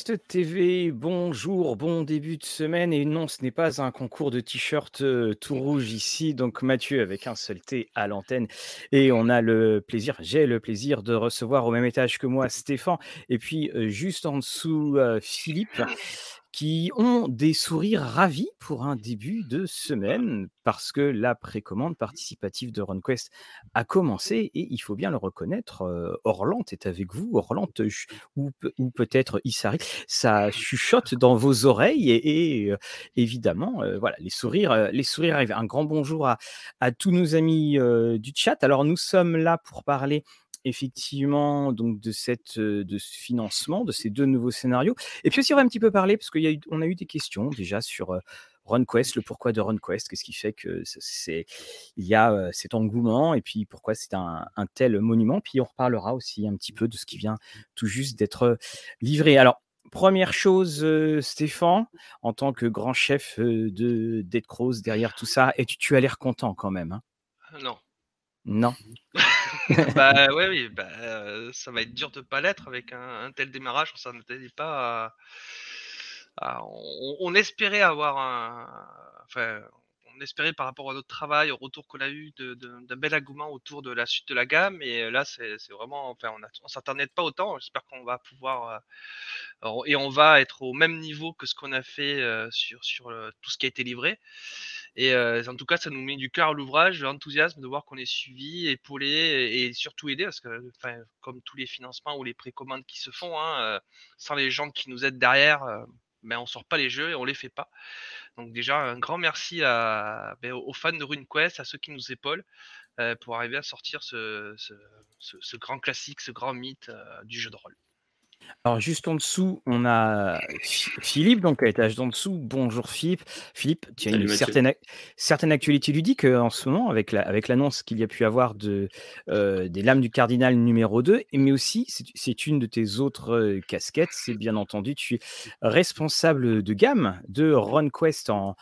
TV, bonjour, bon début de semaine. Et non, ce n'est pas un concours de t-shirt euh, tout rouge ici. Donc Mathieu avec un seul T à l'antenne. Et on a le plaisir, j'ai le plaisir de recevoir au même étage que moi Stéphane. Et puis euh, juste en dessous euh, Philippe qui ont des sourires ravis pour un début de semaine parce que la précommande participative de RunQuest a commencé et il faut bien le reconnaître, euh, Orlante est avec vous, Orlante ou, peut-être Issari, ça chuchote dans vos oreilles et, euh, évidemment, euh, voilà, les sourires, les sourires arrivent. Un grand bonjour à, à tous nos amis du chat. Alors nous sommes là pour parler effectivement donc de cette de ce financement, de ces deux nouveaux scénarios. Et puis aussi on va un petit peu parler parce qu'on a, eu, on a eu des questions déjà sur RunQuest, le pourquoi de RunQuest, qu'est-ce qui fait que c'est il y a cet engouement et puis pourquoi c'est un, tel monument. Puis on reparlera aussi un petit peu de ce qui vient tout juste d'être livré. Alors Première chose, Stéphane, en tant que grand chef de Dead Cross derrière tout ça, et tu, tu as l'air content quand même. Hein? Non. Non. bah oui, bah, ça va être dur de pas l'être avec un, tel démarrage. On s'en attendait pas. on, espérait avoir un, enfin, on espérait par rapport à notre travail, au retour qu'on a eu d'un bel engouement autour de la suite de la gamme. Et là, c'est vraiment, enfin, on, ne s'attendait pas autant. J'espère qu'on va pouvoir et on va être au même niveau que ce qu'on a fait sur tout ce qui a été livré. Et en tout cas, ça nous met du cœur à l'ouvrage, l'enthousiasme de voir qu'on est suivi, épaulé et surtout aidé, parce que comme tous les financements ou les précommandes qui se font, hein, sans les gens qui nous aident derrière, ben, on sort pas les jeux et on les fait pas. Donc déjà, un grand merci à, ben, aux fans de RuneQuest, à ceux qui nous épaulent, pour arriver à sortir ce, ce, grand classique, ce grand mythe du jeu de rôle. Alors juste en dessous, on a Philippe, donc à l'étage d'en dessous. Bonjour Philippe. Philippe, tu as une certaine, certaine actualité ludique euh, en ce moment avec l'annonce la, qu'il y a pu avoir de, euh, des lames du cardinal numéro 2, mais aussi c'est une de tes autres euh, casquettes, c'est bien entendu, tu es responsable de gamme de RunQuest en,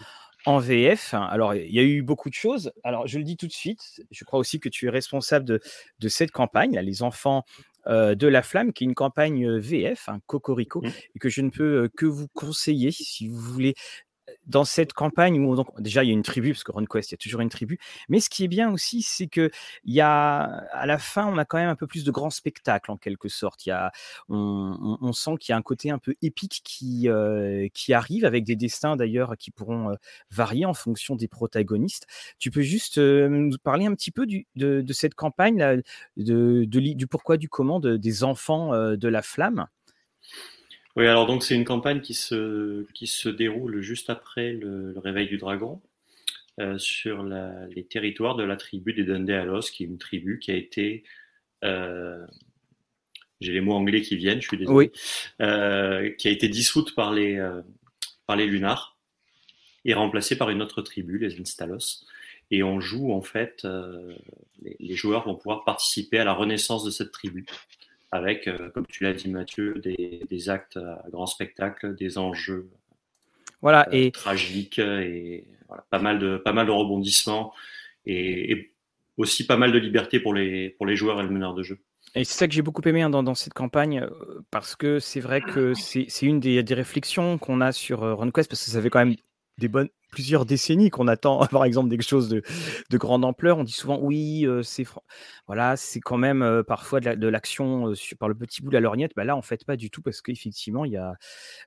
en VF. Alors, il y a eu beaucoup de choses. Alors, je le dis tout de suite, je crois aussi que tu es responsable de, de cette campagne, là, les enfants euh, de La Flamme, qui est une campagne euh, VF, un Cocorico, mmh. et que je ne peux euh, que vous conseiller si vous voulez dans cette campagne où donc, déjà il y a une tribu parce que RunQuest il y a toujours une tribu mais ce qui est bien aussi c'est que il y a à la fin on a quand même un peu plus de grands spectacles en quelque sorte. Il y a on, sent qu'il y a un côté un peu épique qui euh, qui arrive avec des destins d'ailleurs qui pourront euh, varier en fonction des protagonistes. Tu peux juste euh, nous parler un petit peu de, cette campagne de, du pourquoi du comment des enfants de la flamme? Oui, alors donc c'est une campagne qui se, qui se déroule juste après le, réveil du dragon euh, sur la, les territoires de la tribu des Dundee qui est une tribu qui a été, euh, j'ai les mots anglais qui viennent, je suis désolé, euh, qui a été dissoute par les, par les Lunars et remplacée par une autre tribu, les Instalos. Et on joue en fait, les, les joueurs vont pouvoir participer à la renaissance de cette tribu avec, euh, comme tu l'as dit Mathieu, des, actes à grand spectacle, des enjeux voilà, euh, et... tragiques et pas, mal de, pas mal de rebondissements et, aussi pas mal de liberté pour les, pour les joueurs et le meneur de jeu. Et c'est ça que j'ai beaucoup aimé hein, dans, cette campagne, euh, parce que c'est vrai que c'est une des, des réflexions qu'on a sur RunQuest, parce que ça fait quand même des bonnes, plusieurs décennies qu'on attend, par exemple, des choses de, de grande ampleur. On dit souvent, oui, c'est voilà, c'est quand même parfois de l'action par le petit bout de la lorgnette. Bah là, en fait, pas du tout, parce qu'effectivement, il y a,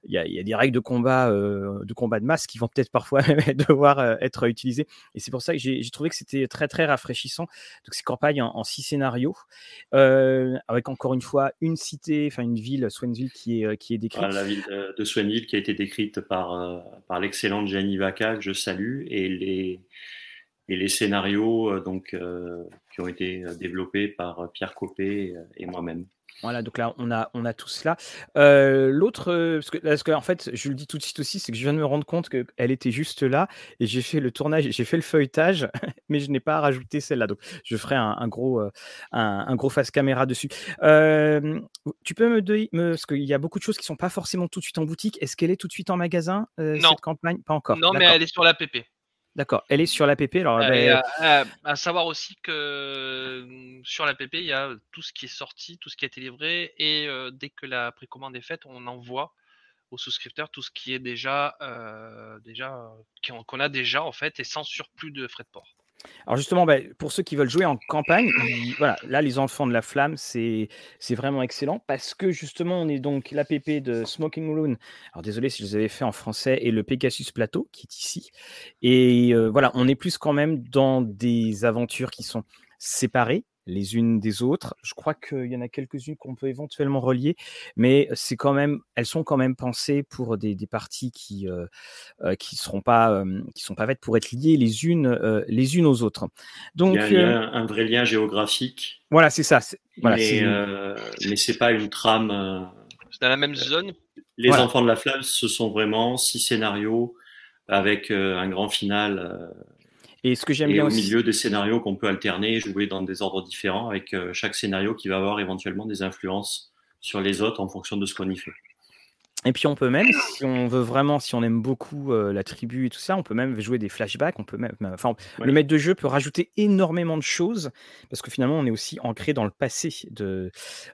y, a, y a des règles de combat, de combat de masse qui vont peut-être parfois devoir être utilisées. Et c'est pour ça que j'ai trouvé que c'était très, très rafraîchissant. Donc, ces campagnes en, six scénarios, avec encore une fois une cité, enfin une ville, Swainville, qui est, qui est décrite. la ville de, de Swainville qui a été décrite par, par l'excellente Gianni Vaca que je salue et les, et les scénarios euh, donc, euh, qui ont été euh, développés par Pierre Copé et moi-même. Voilà, donc là, on a, on a tout cela. L'autre, parce que, parce que, en fait, je le dis tout de suite aussi, c'est que je viens de me rendre compte qu'elle était juste là et j'ai fait le tournage, j'ai fait le feuilletage, mais je n'ai pas rajouté celle-là. Donc, je ferai un, gros, un, gros face caméra dessus. tu peux me dire, parce qu'il y a beaucoup de choses qui sont pas forcément tout de suite en boutique. Est-ce qu'elle est tout de suite en magasin, cette campagne? Pas encore. Non, mais elle est sur l'app. D'accord, elle est sur l'APP. Alors, ben, à, savoir aussi que mmh, sur l'APP, il y a tout ce qui est sorti, tout ce qui a été livré, et dès que la précommande est faite, on envoie aux souscripteurs tout ce qui est déjà, déjà qu'on a déjà en fait et sans surplus de frais de port. Alors justement, bah, pour ceux qui veulent jouer en campagne, voilà, là les enfants de la flamme, c'est vraiment excellent parce que justement on est donc l'APP de Smoking Loon. Alors désolé si je les avais fait en français et le Pegasus Plateau qui est ici. Et voilà, on est plus quand même dans des aventures qui sont séparées les unes des autres. Je crois qu'il y en a quelques-unes qu'on peut éventuellement relier, mais c'est quand même, elles sont quand même pensées pour des, parties qui euh, euh, qui seront pas qui sont pas faites pour être liées les unes euh, les unes aux autres. Donc il y a, un vrai lien géographique. Voilà, c'est ça. Voilà, mais mais c'est pas une trame. C'est dans la même zone? Les enfants de la flamme, ce sont vraiment six scénarios avec un grand final et ce que j'aime bien au milieu des scénarios qu'on peut alterner, jouer dans des ordres différents, avec euh, chaque scénario qui va avoir éventuellement des influences sur les autres en fonction de ce qu'on y fait. Et puis on peut même, si on veut vraiment, si on aime beaucoup euh, la tribu et tout ça, on peut même jouer des flashbacks. On peut même, enfin, le maître de jeu peut rajouter énormément de choses parce que finalement on est aussi ancré dans le passé de,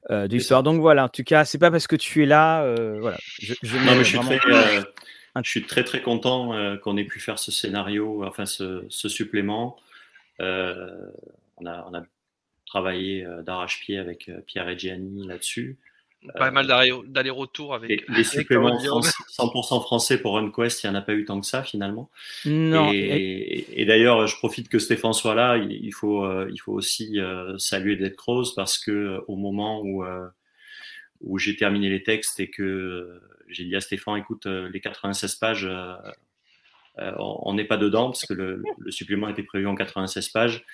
euh, de l'histoire. Donc voilà, en tout cas, c'est pas parce que tu es là, voilà. Je, non, mais je suis très, je suis très très content euh, qu'on ait pu faire ce scénario, enfin ce, supplément. Euh, on, a, on, a, travaillé euh, d'arrache-pied avec Pierre et Gianni là-dessus. Pas mal d'aller-retour avec. les suppléments 100% français pour RunQuest, il n'y en a pas eu tant que ça finalement. Non. Et, d'ailleurs, je profite que Stéphane soit là. Il faut, il faut aussi saluer Dead Crows parce que au moment où, où j'ai terminé les textes et que j'ai dit à Stéphane, écoute, euh, les 96 pages, euh, euh, on n'est pas dedans parce que le, supplément était prévu en 96 pages.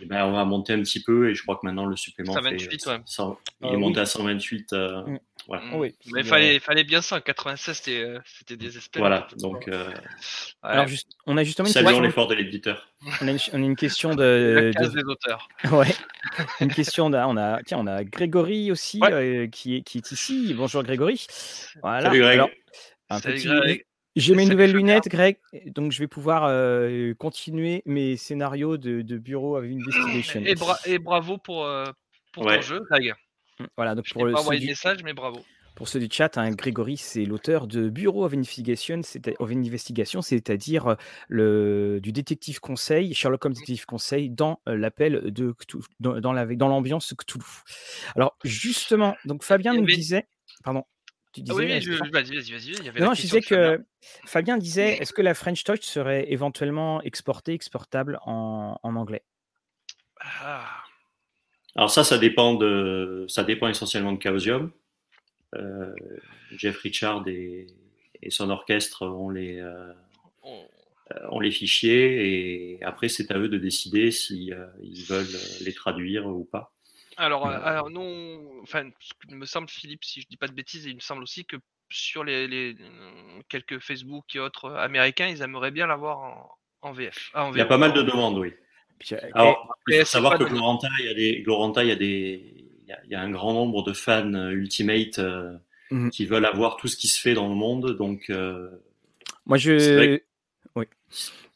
Et ben, on va monter un petit peu et je crois que maintenant le supplément 128, fait, il est monté à 128. Mm. Voilà. Mm. Oui. Mais il fallait, fallait bien ça. 96, c'était désespérant. Voilà. Donc, Alors, juste, on a justement une question... l'effort de l'éditeur. On, a une question de. La case des auteurs. Ouais. une question. On a, tiens, on a Grégory aussi qui, est, qui est ici. Bonjour Grégory. Voilà. Salut Greg. Alors, un Salut petit... Greg. J'ai mes nouvelles lunettes, Greg, donc je vais pouvoir euh, continuer mes scénarios de, bureau avec Investigation. Et, et bravo pour, euh, pour ton jeu, Greg. Mmh, voilà, donc je pour le pas envoyé de message, mais bravo. Pour ceux du chat, hein, Grégory, c'est l'auteur de Bureau of Investigation, c'est-à-dire le du détective conseil, Sherlock Holmes détective conseil, dans l'appel de dans, dans l'ambiance Cthulhu. Alors justement, donc Fabien nous disait, pardon. Tu disais, oui, vas-y, vas-y, vas-y. Non, je disais que Fabien disait est-ce que la French Touch serait éventuellement exportée, exportable en, en anglais? Ah. Alors, ça, ça dépend, de, ça dépend essentiellement de Chaosium. Euh, Jeff Richard et, et, son orchestre ont les, euh, euh, ont les fichiers et après, c'est à eux de décider si ils veulent les traduire ou pas. Alors, alors non, enfin, il me semble, Philippe, si je dis pas de bêtises, il me semble aussi que sur les, quelques Facebook et autres américains, ils aimeraient bien l'avoir en, VF. Ah, il y a pas mal de demandes, oui. Alors, il faut savoir que Gloranta, il y a des, Gloranta, il y a des, il y a, un grand nombre de fans euh, Ultimate euh, mhm. qui veulent avoir tout ce qui se fait dans le monde, donc. Moi, je. Oui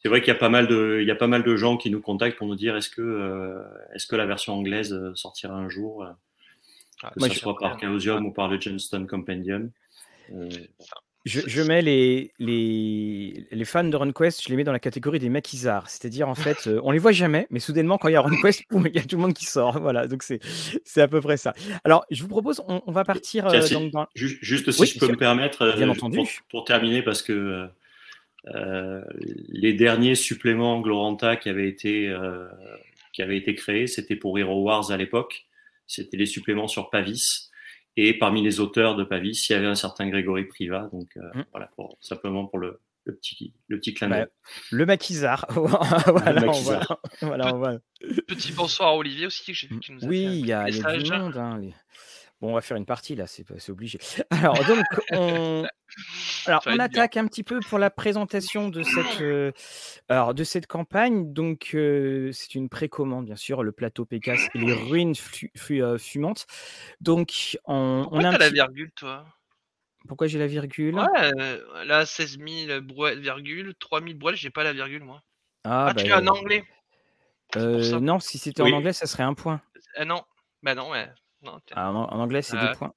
c'est vrai qu'il y a pas mal de, il y a pas mal de gens qui nous contactent pour nous dire est-ce que, euh, est-ce que la version anglaise euh, sortira un jour, euh, ah, que ce soit par Chaosium ou par le Johnston Compendium. Je, mets les, les, les, fans de RunQuest, je les mets dans la catégorie des maquisards. C'est-à-dire, en fait, on les voit jamais, mais soudainement, quand il y a RunQuest, il y a tout le monde qui sort. Voilà, donc c'est, c'est à peu près ça. Alors, je vous propose, on, va partir. dans... Juste, si je peux me permettre, Bien entendu. Pour, pour, terminer, parce que euh, les derniers suppléments Gloranta qui avaient été, euh, qui avaient été créés, c'était pour Hero Wars à l'époque. C'était les suppléments sur Pavis. Et parmi les auteurs de Pavis, il y avait un certain Grégory Priva. Donc euh, mmh. voilà, pour, simplement pour le, le petit, le petit clin d'œil. Bah, le maquisard. voilà, le maquisard. voilà, Petit bonsoir à Olivier aussi, j'ai vu qu'il nous a Oui, il y a, y a du monde. Hein, les... Bon, on va faire une partie là, c'est obligé. Alors, donc, on, Alors, on attaque un petit peu pour la présentation de cette, euh, alors, de cette campagne. Donc, euh, c'est une précommande, bien sûr, le plateau Pécasse et les ruines euh, fumantes. Donc, on, Pourquoi on a la virgule, toi? Pourquoi j'ai la virgule? Ouais, là, 16 000 brouettes, virgule, 3 000 brouettes, j'ai pas la virgule, moi. Ah, ah tu es en anglais? Non, si c'était en anglais, ça serait un point. Ah non, bah non, ouais. Ah, en, anglais, c'est deux points.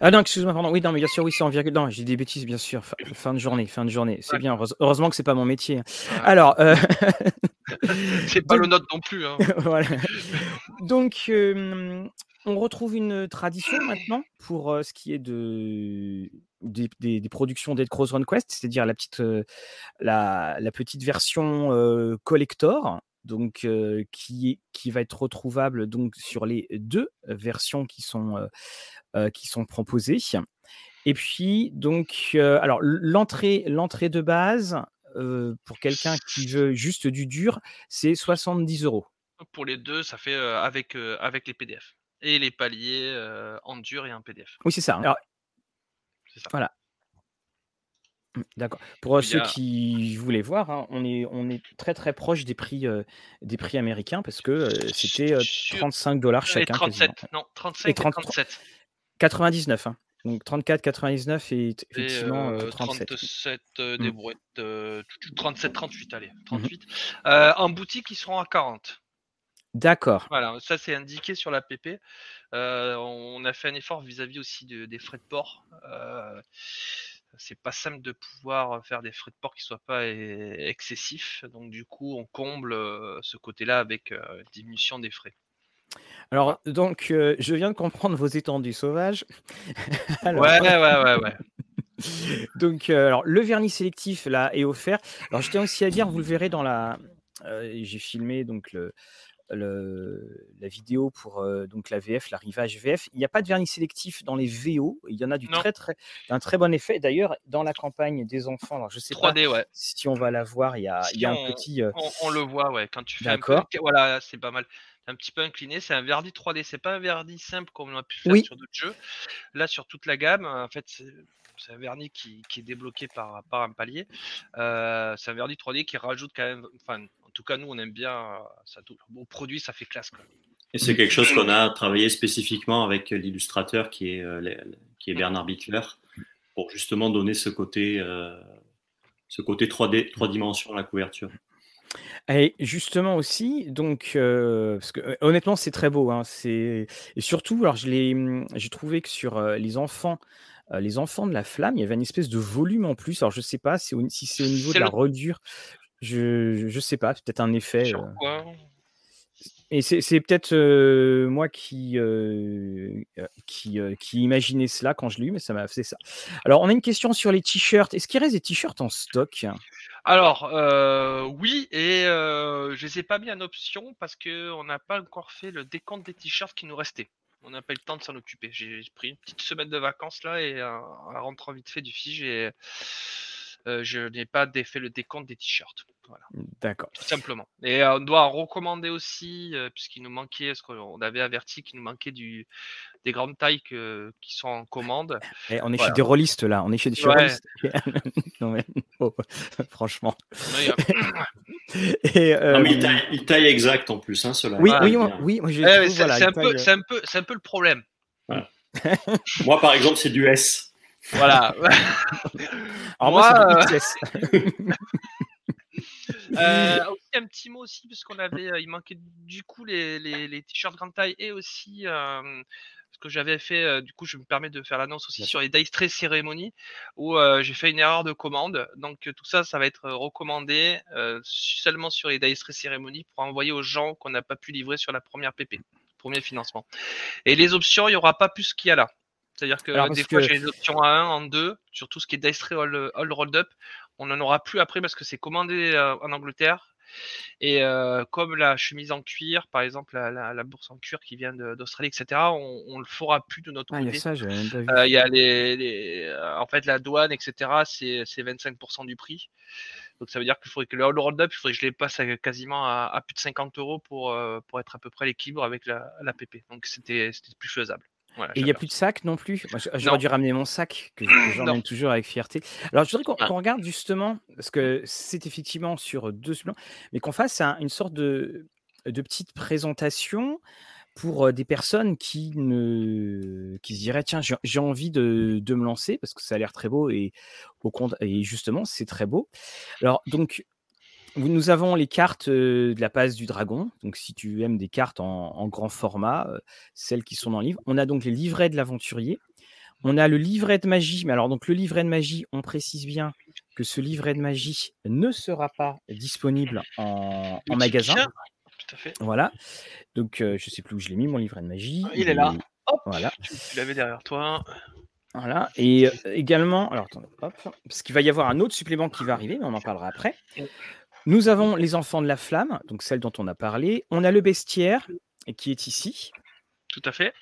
Ah non, excuse-moi, pardon. Oui, non, mais bien sûr, oui, c'est en virgule. Non, j'ai des bêtises, bien sûr. Fin, de journée, fin de journée. C'est bien. Heureusement que c'est pas mon métier. Hein. Alors. Euh... c'est pas le note non plus. Hein. voilà. Donc, on retrouve une tradition maintenant pour ce qui est de, des, productions d'Ed Cross Run Quest, c'est-à-dire la petite, la, petite version collector, donc qui, qui va être retrouvable donc sur les deux versions qui sont, qui sont proposées. Et puis donc alors l'entrée l'entrée de base pour quelqu'un qui veut juste du dur, c'est 70 euros. Pour les deux, ça fait avec, avec les PDF et les paliers en dur et en PDF. Oui, c'est ça. Alors, ça. Voilà. Mmh, d'accord. Pour ceux qui voulaient voir, hein, on, est, on est très très proche des prix, des prix américains parce que c'était 35 dollars chacun. 37, non, 35 et 37. 99, hein. donc 34, 99 et effectivement et 37. 37 des brouettes, 37, 38, allez, 38. Mmh en boutique, ils seront à 40. D'accord. Voilà, ça c'est indiqué sur la PP. on a fait un effort vis-à-vis aussi des frais de port. C'est pas simple de pouvoir faire des frais de port qui soient pas excessifs. Donc du coup, on comble ce côté-là avec diminution des frais. Alors, donc, je viens de comprendre vos étendues sauvages. Ouais, ouais, ouais, ouais. donc, alors, le vernis sélectif là est offert. Alors, je tiens aussi à dire, vous le verrez dans la. J'ai filmé donc le, la vidéo pour donc la VF, l'arrivage VF. Il n'y a pas de vernis sélectif dans les VO. Il y en a du très très d'un très bon effet. D'ailleurs, dans la campagne des enfants, alors je sais 3D, pas si on va la voir, il y a, il y a un petit. On, le voit, ouais. Quand tu fais un peu, voilà, c'est pas mal. Un petit peu incliné, c'est un vernis 3D. C'est pas un vernis simple comme on a pu faire sur d'autres jeux. Là, sur toute la gamme, en fait, c'est un vernis qui, qui, est débloqué par, par un palier. Euh, c'est un vernis 3D qui rajoute quand même, enfin, tout cas, nous, on aime bien. Ça, au produit, ça fait classe. Et c'est quelque chose qu'on a travaillé spécifiquement avec l'illustrateur qui est, euh, qui est Bernard Bittler pour justement donner ce côté, euh, ce côté 3D, 3 dimensions à la couverture. Et justement aussi, donc, euh, parce que honnêtement, c'est très beau. Hein, et surtout, alors hum, j'ai trouvé que sur les enfants, les enfants de la flamme, il y avait une espèce de volume en plus. Alors je sais pas si, si c'est au niveau de la redure. Je, je sais pas, peut-être un effet. Et c'est peut-être moi qui, qui, qui imaginais cela quand je l'ai eu, mais ça m'a fait ça. Alors, on a une question sur les t-shirts. Est-ce qu'il reste des t-shirts en stock? Alors, oui, et je les ai pas mis en option parce qu'on n'a pas encore fait le décompte des t-shirts qui nous restaient. On n'a pas eu le temps de s'en occuper. J'ai pris une petite semaine de vacances là et en rentrant vite fait du fige et je n'ai pas fait le décompte des t-shirts. Voilà. D'accord. Tout simplement. Et on doit recommander aussi, puisqu'il nous manquait, ce qu'on avait averti qu'il nous manquait du, des grandes tailles qui sont en commande. Et eh, on est chez des rôlistes là, on est chez des ouais. Oh, franchement. Et, il, taille, exact en plus, hein, cela. Oui, oui, oui, moi, eh, c'est un, peu, un, peu, un peu le problème. moi, par exemple, c'est du S. Voilà. Alors moi, euh, un petit mot aussi, parce qu'on avait, euh, il manquait du coup les, les, t-shirts grande taille et aussi euh, ce que j'avais fait, du coup, je me permets de faire l'annonce aussi sur les Dice Tray cérémonies où j'ai fait une erreur de commande. Donc tout ça, ça va être recommandé seulement sur les Dice Tray cérémonies pour envoyer aux gens qu'on n'a pas pu livrer sur la première PP, premier financement. Et les options, il n'y aura pas plus qu'il y a là. C'est-à-dire que des fois, j'ai les options à 1, en 2, sur tout ce qui est Dice Tray All, all Rolled Up. On n'en aura plus après parce que c'est commandé euh, en Angleterre. Et euh, comme la chemise en cuir, par exemple la, bourse en cuir qui vient d'Australie, etc., on, ne le fera plus de notre ah, côté. Il y a les, en fait la douane, etc. C'est 25% du prix. Donc ça veut dire qu'il faudrait que le hold up, il faudrait que je les passe quasiment à, plus de 50 euros pour, euh, pour être à peu près l'équilibre avec la, la PP. Donc c'était plus faisable et il n'y a plus de sac non plus? J'aurais dû ramener mon sac, que j'emmène toujours avec fierté. Alors, je voudrais qu'on regarde justement, parce que c'est effectivement sur deux plans, mais qu'on fasse une sorte de, de petite présentation pour des personnes qui, ne, qui se diraient tiens, j'ai envie de, de, me lancer parce que ça a l'air très beau et, au compte, et justement, c'est très beau. Alors, donc, nous avons les cartes de la passe du dragon. Donc, si tu aimes des cartes en, grand format, celles qui sont dans le livre. On a donc les livrets de l'aventurier. On a le livret de magie, mais alors donc le livret de magie, on précise bien que ce livret de magie ne sera pas disponible en, en magasin. Tout à fait. Voilà. Donc euh, je sais plus où je l'ai mis mon livret de magie. Il est là. Hop, Voilà. tu, tu l'avais derrière toi. Voilà. Et euh, également, alors attendez, hop, parce qu'il va y avoir un autre supplément qui va arriver, mais on en parlera après. Nous avons les enfants de la flamme, donc celle dont on a parlé. On a le bestiaire qui est ici. Tout à fait.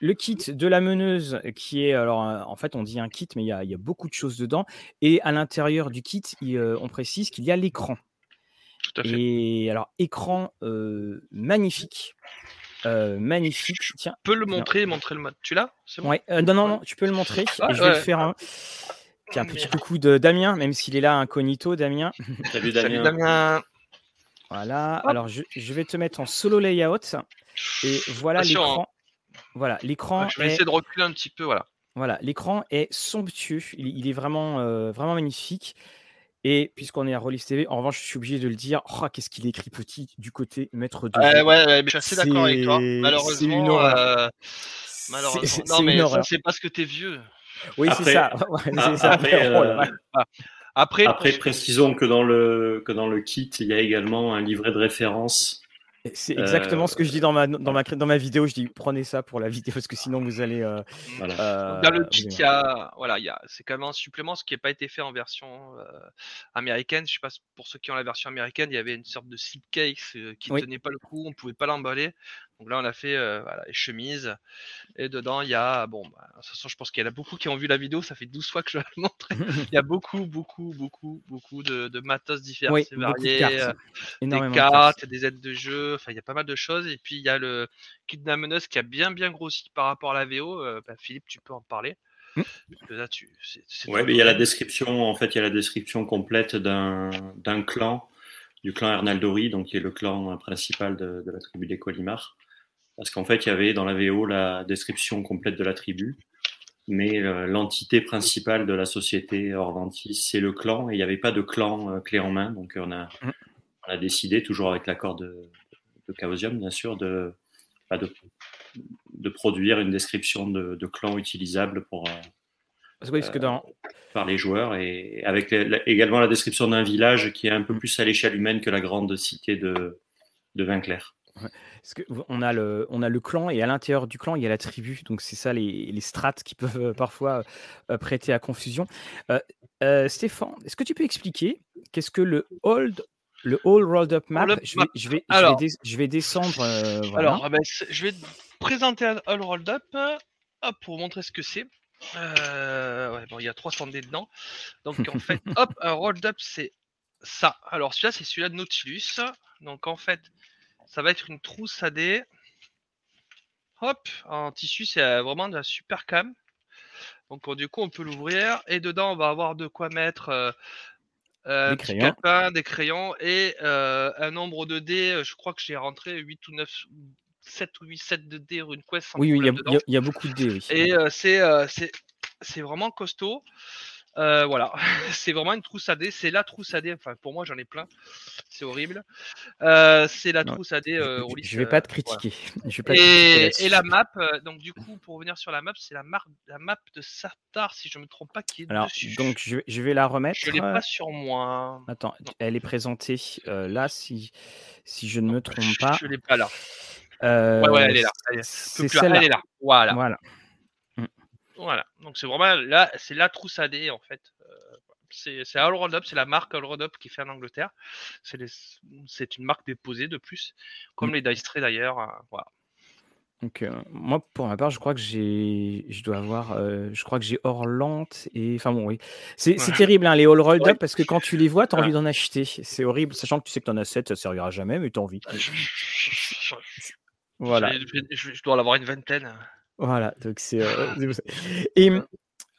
Le kit de la meneuse qui est, alors euh, en fait on dit un kit, mais il y a, il y a beaucoup de choses dedans. Et à l'intérieur du kit, il, euh, on précise qu'il y a l'écran. Tout à fait. Et alors écran euh, magnifique. Euh, magnifique. Tiens, Tu peux le montrer, montrer le mode. Tu l'as? C'est bon? Ouais. euh, non, non, non, tu peux le montrer. Ah, et je vais le faire un, un Oh, petit merde. coucou de Damien, même s'il est là incognito, Damien. Salut Salut Damien. Damien. Voilà. Hop. Alors je, je vais te mettre en solo layout. Et voilà l'écran. Voilà, l'écran je vais est essayer de reculer un petit peu, voilà. Voilà, l'écran est somptueux, il, il est vraiment, euh, vraiment magnifique. Et puisqu'on est à Rollis TV, en revanche, je suis obligé de le dire, oh, qu'est-ce qu'il écrit petit du côté maître de Ouais, jeu. ouais, ouais, mais je suis assez d'accord avec toi. Malheureusement, une euh, malheureusement. c'est- non, mais c'est parce que t'es vieux. Oui, Après- c'est ça. Ouais, c'est Ah, ça. après, Oh euh, vache. Après, Après, précisons que dans le que dans le kit, il y a également un livret de référence. C'est exactement euh, ce que je dis dans ma, dans, ma, dans ma vidéo. Je dis prenez ça pour la vidéo parce que sinon vous allez. euh, Voilà. euh, dans le kit, il y a, voilà, il y a, c'est quand même un supplément, ce qui n'a pas été fait en version euh, américaine. Je sais pas pour ceux qui ont la version américaine, il y avait une sorte de slipcase euh, qui Oui. tenait pas le coup, on pouvait pas l'emballer. Donc là, on a fait euh, voilà, les chemises et dedans il y a, bon, bah, de toute façon, je pense qu'il y en a beaucoup qui ont vu la vidéo. Ça fait 12 fois que je la montre. Il y a beaucoup, beaucoup, beaucoup, beaucoup de, de matos différents oui, et de variés. cartes. euh, des de cartes, des aides de jeu, enfin il y a pas mal de choses. Et puis il y a le kit de la meneuse qui a bien bien grossi par rapport à la VO. Euh, bah, Philippe, tu peux en parler. Ouais, ton mais il y a la description. En fait, il y a la description complète d'un clan, du clan Hernaldori, donc qui est le clan principal de, de la tribu des Colimar. Parce qu'en fait, il y avait dans la VO la description complète de la tribu, mais euh, l'entité principale de la société Orvantis, c'est le clan, et il n'y avait pas de clan euh, clé en main. Donc, on a, Mm. on a décidé, toujours avec l'accord de, de Chaosium, bien sûr, de, bah, de, de produire une description de, de clan utilisable pour, euh, Parce que, oui, parce que dans, par les joueurs et avec la- également la description d'un village qui est un peu plus à l'échelle humaine que la grande cité de, de Vinclair. Parce que v- on a le, on a le clan et à l'intérieur du clan il y a la tribu, donc c'est ça les, les strates qui peuvent euh, parfois euh, prêter à confusion. Euh, euh, Stéphane, est-ce que tu peux expliquer qu'est-ce que le hold, le all rolled up map je vais, map. je vais, Alors. je vais, des- je vais descendre. euh, voilà. Alors, ah ben, je vais te présenter un All Rolled Up euh, hop, pour vous montrer ce que c'est. Euh, ouais, bon, il y a 300 dés dedans. Donc, en fait, hop, un Rolled Up, c'est ça. Alors, celui-là, c'est celui-là de Nautilus. Donc, en fait, ça va être une trousse à dés. Hop, en tissu, c'est euh, vraiment de la super cam. Donc, euh, du coup, on peut l'ouvrir. Et dedans, on va avoir de quoi mettre. euh, euh, Des crayons. calepin, des crayons et euh, un nombre de dés. Je crois que j'ai rentré 8 ou 9, 7 ou 8 sets de dés RuneQuest sans oui, oui, il y, a- problème il y a- y beaucoup de dés, oui. Et c'est c'est c'est vraiment costaud. Euh, voilà, c'est vraiment une trousse à dés. C'est la trousse à dés. Enfin, pour moi, j'en ai plein. C'est horrible. Euh, c'est la Non, trousse à dés. Je- euh, je, Rollis, je vais pas te voilà. critiquer. Je vais pas te critiquer Et, la map, donc du coup, pour revenir sur la map, c'est la, la map de Sartar, si je me trompe pas, qui est Alors, dessus. donc je, vais- je vais la remettre. je l'ai pas sur moi. Attends, Non. elle est présentée là, si, si je ne me trompe Je- pas. Je l'ai pas là. Ouais, ouais, elle est là. Elle est- plus- celle-là. Elle est là. Voilà. Voilà. Voilà. Donc c'est vraiment là, c'est la trousse en fait. Euh, c'est All Rolled Up, c'est la marque All Rolled Up qui fait en Angleterre. C'est une marque déposée de plus, comme Mm. les Dice Tray d'ailleurs. euh, voilà. Donc euh, moi, pour ma part, je crois que j'ai, je dois avoir, euh, je crois que j'ai Orlante et, enfin bon, oui, c'est Ouais. terrible hein, les all rolled Ouais. up parce que quand tu les vois, t'as Ouais. envie d'en acheter. C'est horrible, sachant que tu sais que t'en as 7, ça servira jamais, mais t'as envie. Voilà, je- je- je dois en avoir une vingtaine. Voilà. Donc c'est. euh, ça. et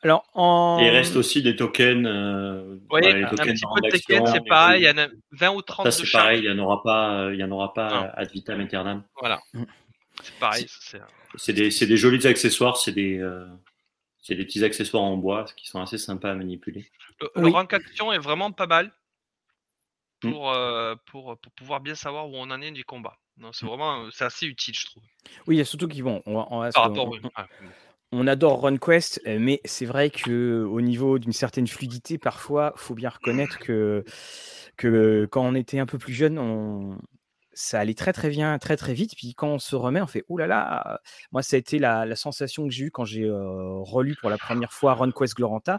alors en. Et il reste aussi des tokens. euh, Oui, voilà, les un tokens petit peu de Tekken, c'est pareil. Il y en a 20 ou 30 Ça c'est pareil, il n'y en aura pas, euh, il y en aura pas Non. euh, ad vitam aeternam. Voilà. C'est pareil. c'est- des, c'est des jolis accessoires, c'est des, euh, c'est des petits accessoires en bois qui sont assez sympas à manipuler. Le, le Oui. rank action est vraiment pas mal Mm. pour, euh, pour, pour pouvoir bien savoir où on en est du combat. Non, c'est vraiment, euh, c'est assez utile, je trouve. Oui, il y a surtout qui vont. On, va- on va- Par on- rapport on- au- ah, on adore RunQuest, mais c'est vrai que au niveau d'une certaine fluidité, parfois, faut bien reconnaître que, que quand on était un peu plus jeune, on, ça allait très très bien, très très vite. Puis quand on se remet, on fait Ouh là là Moi, ça a été la, sensation que j'ai eue quand j'ai relu pour la première fois RunQuest Gloranta.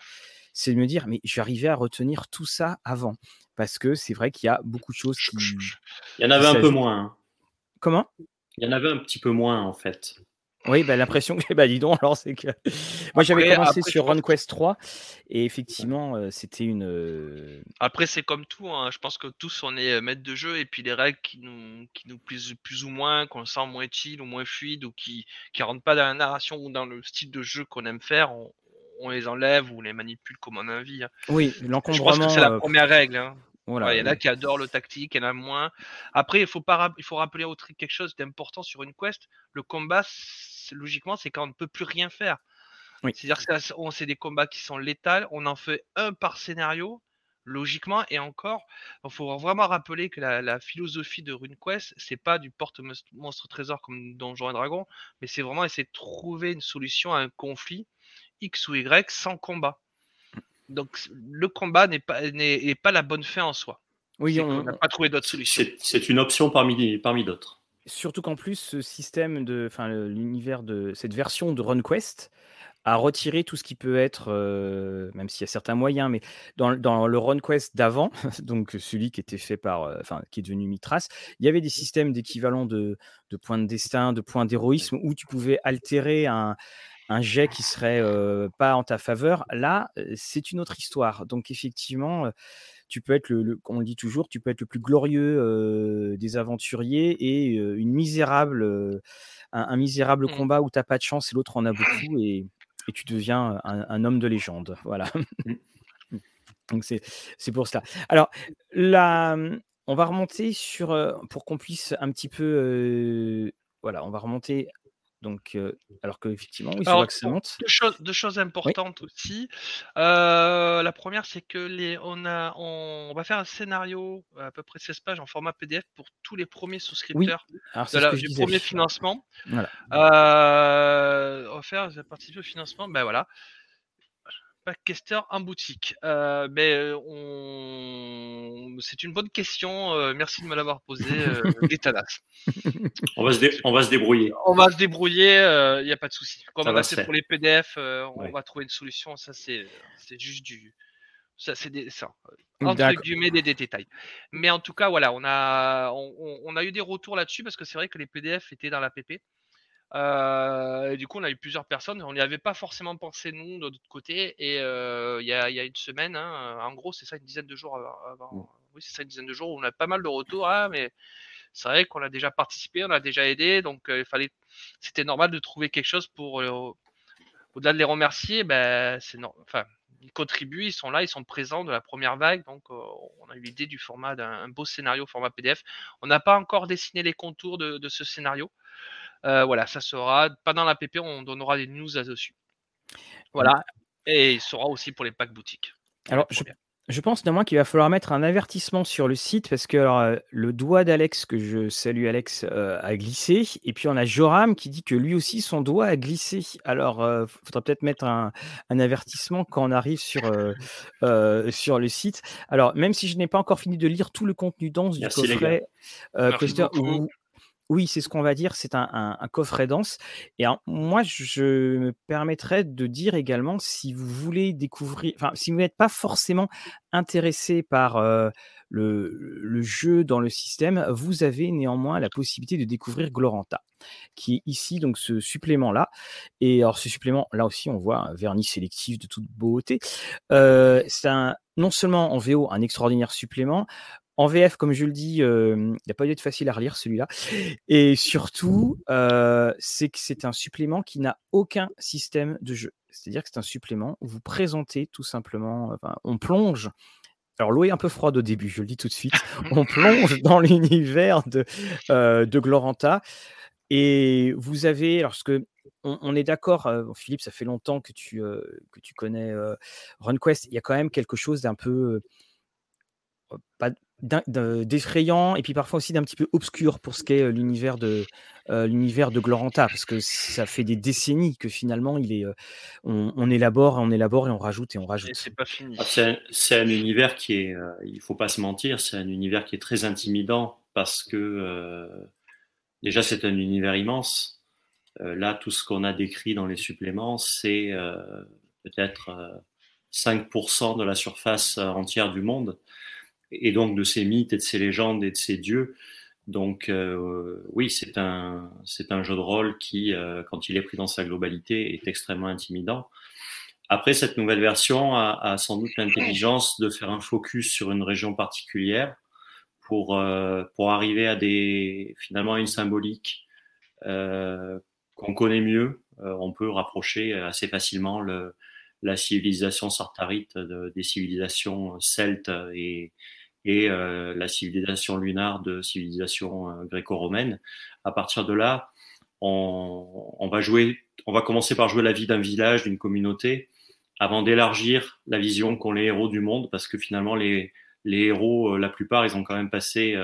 C'est de me dire, mais j'arrivais à retenir tout ça avant. Parce que c'est vrai qu'il y a beaucoup de choses qui. Il y en avait un peu moins. Comment? Il y en avait un petit peu moins en fait. Oui, bah, l'impression que, bah, dis donc, alors c'est que. Moi, j'avais commencé sur RunQuest 3 et effectivement, c'était une. Après, c'est comme tout, hein. je pense que tous on est maître de jeu et puis les règles qui nous, qui nous plaisent plus ou moins, qu'on sent moins chill ou moins fluide ou qui ne rentrent pas dans la narration ou dans le style de jeu qu'on aime faire, on, les enlève ou on les manipule comme on a envie. Hein. Oui, l'encombrement. Je pense que c'est la première règle. Hein il y en a qui adorent le tactique, il y en a moins. Après, il faut, pas, il faut rappeler au quelque chose d'important sur une quest. Le combat, logiquement, c'est quand on ne peut plus rien faire. C'est-à-dire que c'est des combats qui sont létals. On en fait un par scénario, logiquement. Et encore, il faut vraiment rappeler que la, philosophie de RuneQuest, c'est pas du porte-monstre trésor comme Donjon et Dragon, mais c'est vraiment essayer de trouver une solution à un conflit X ou Y sans combat. Donc le combat n'est pas, n'est pas la bonne fin en soi. Oui, on n'a pas trouvé d'autres solutions. C'est une option parmi, parmi d'autres. Surtout qu'en plus, ce système de, enfin, l'univers de cette version de RunQuest a retiré tout ce qui peut être, euh, même s'il y a certains moyens, mais dans, dans le RunQuest d'avant, donc celui qui était fait par, euh, enfin, qui est devenu Mitras, il y avait des systèmes d'équivalent de, de points de destin, de points d'héroïsme, où tu pouvais altérer un, un jet qui serait pas en ta faveur. Là, c'est une autre histoire. Donc effectivement, tu peux être le, on le dit toujours, tu peux être le plus glorieux des aventuriers et une misérable, un, misérable mmh. combat où tu n'as pas de chance et l'autre en a beaucoup et, tu deviens un, homme de légende. Voilà. Mmh. Donc c'est pour cela. Alors là, on va remonter sur pour qu'on puisse un petit peu, voilà, on va remonter donc, alors qu'effectivement, oui, c'est ça monte. Deux choses, importantes aussi. la première, c'est que les, on, a, on, va faire un scénario à peu près 16 pages en format PDF pour tous les premiers souscripteurs du premier financement. Voilà. on va faire participer au financement. Ben voilà. Packcaster en boutique euh, mais euh, on... C'est une bonne question. Euh, merci de me l'avoir posée, euh, on, va se on va se débrouiller. On va se débrouiller, il n'y a pas de souci. Comme on a fait pour les PDF, on va trouver une solution. Ça, c'est juste du. Ça, c'est des. Ça, entre guillemets des, détails. Mais en tout cas, voilà, on a, on, on a eu des retours là-dessus parce que c'est vrai que les PDF étaient dans la PP. Euh, et du coup, on a eu plusieurs personnes. On n'y avait pas forcément pensé, nous, de notre côté. Et euh, il y, a, une semaine, hein, en gros, c'est ça, une dizaine de jours avant. Mmh. Oui, c'est ça, une dizaine de jours où on a pas mal de retours. Ah, mais c'est vrai qu'on a déjà participé, on a déjà aidé. Donc, euh, il fallait, c'était normal de trouver quelque chose pour, au-delà de les remercier, ben, c'est enfin, ils contribuent, ils sont là, ils sont présents de la première vague. Donc, on a eu l'idée du format d'un beau scénario format PDF. On n'a pas encore dessiné les contours de ce scénario. Euh, voilà, ça sera pendant la PP, on donnera des news là-dessus. Voilà, et il sera aussi pour les packs boutiques. Alors, je, pense néanmoins qu'il va falloir mettre un avertissement sur le site parce que euh, le doigt d'Alex, que je salue Alex, euh, a glissé. Et puis on a Joram qui dit que lui aussi son doigt a glissé. Alors il faudra peut-être mettre un, avertissement quand on arrive sur, sur le site. Alors même si je n'ai pas encore fini de lire tout le contenu dense du coffret, oui, c'est ce qu'on va dire, c'est un, coffret dense. Et moi, je me permettrais de dire également, si vous voulez découvrir, enfin, si vous n'êtes pas forcément intéressé par le, jeu dans le système, vous avez néanmoins la possibilité de découvrir Gloranta, qui est ici, donc ce supplément-là. Et alors, ce supplément, là aussi, on voit un vernis sélectif de toute beauté. c'est un, non seulement en VO, un extraordinaire supplément, en VF, comme je le dis, il n'a pas dû être facile à relire celui-là. Et surtout, c'est que c'est un supplément qui n'a aucun système de jeu. C'est-à-dire que c'est un supplément où vous présentez tout simplement, on plonge. Alors l'eau est un peu froide au début, je le dis tout de suite. On plonge dans l'univers de, de Gloranta. Et vous avez, lorsque on, est d'accord, Philippe, ça fait longtemps que tu, que tu connais RunQuest, il y a quand même quelque chose d'un peu, pas, d'effrayant et puis parfois aussi d'un petit peu obscur pour ce qu'est l'univers de l'univers de Gloranta parce que ça fait des décennies que finalement il est on, élabore on élabore et on rajoute et on rajoute. c'est pas fini. Ah, c'est un, univers qui est il faut pas se mentir c'est un univers qui est très intimidant parce que déjà c'est un univers immense. Là tout ce qu'on a décrit dans les suppléments c'est peut-être 5% de la surface entière du monde et donc de ces mythes et de ces légendes et de ces dieux. Donc euh, oui, c'est un, c'est un jeu de rôle qui, euh, quand il est pris dans sa globalité, est extrêmement intimidant. Après, cette nouvelle version a, a sans doute l'intelligence de faire un focus sur une région particulière pour, euh, pour arriver à des, finalement une symbolique euh, qu'on connaît mieux. Euh, on peut rapprocher assez facilement le, la civilisation sartarite de, des civilisations celtes et, et euh, la civilisation lunaire de civilisation euh, gréco-romaine. À partir de là, on, va jouer, on va commencer par jouer la vie d'un village, d'une communauté, avant d'élargir la vision qu'ont les héros du monde, parce que finalement les, héros, euh, la plupart, ils ont quand même passé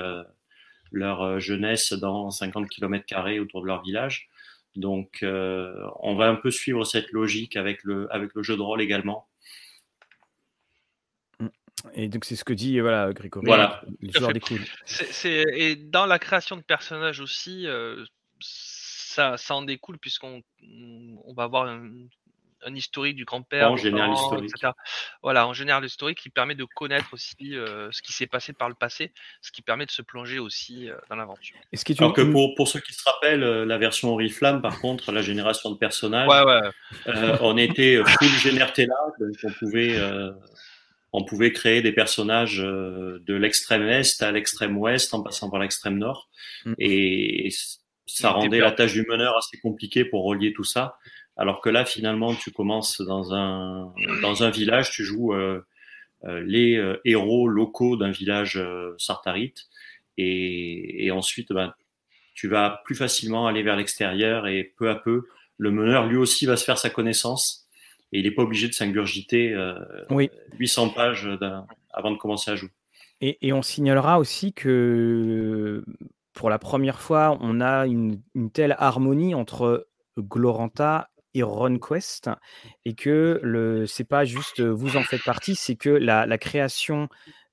leur jeunesse dans 50 km autour de leur village. Donc, on va un peu suivre cette logique avec le jeu de rôle également. Et donc c'est ce que dit voilà Grégory. Voilà. L'histoire des et dans la création de personnages aussi, euh, ça, ça en découle puisqu'on on va avoir un, un historique du grand-père. En général, l'historique. Voilà, en général, l'historique qui permet de connaître aussi euh, ce qui s'est passé par le passé, ce qui permet de se plonger aussi euh, dans l'aventure. Alors que pour, pour, ceux qui se rappellent, euh, la version Oriflamme, par contre, la génération de personnages, ouais, ouais. on était full Genertella, donc on pouvait on pouvait créer des personnages euh, de l'extrême est à l'extrême ouest en passant par l'extrême nord. Mm. Et ça rendait la tâche du meneur assez compliquée pour relier tout ça. Alors que là, finalement, tu commences dans un, dans un village, tu joues euh, euh les euh, héros locaux d'un village sartarite. Et, et ensuite, ben, tu vas plus facilement aller vers l'extérieur et peu à peu, le meneur lui aussi va se faire sa connaissance et il n'est pas obligé de s'ingurgiter euh, oui. 800 pages avant de commencer à jouer. Et, et, on signalera aussi que pour la première fois, on a une, une telle harmonie entre Gloranta et RunQuest et que le c'est pas juste vous en faites partie, c'est que la, la création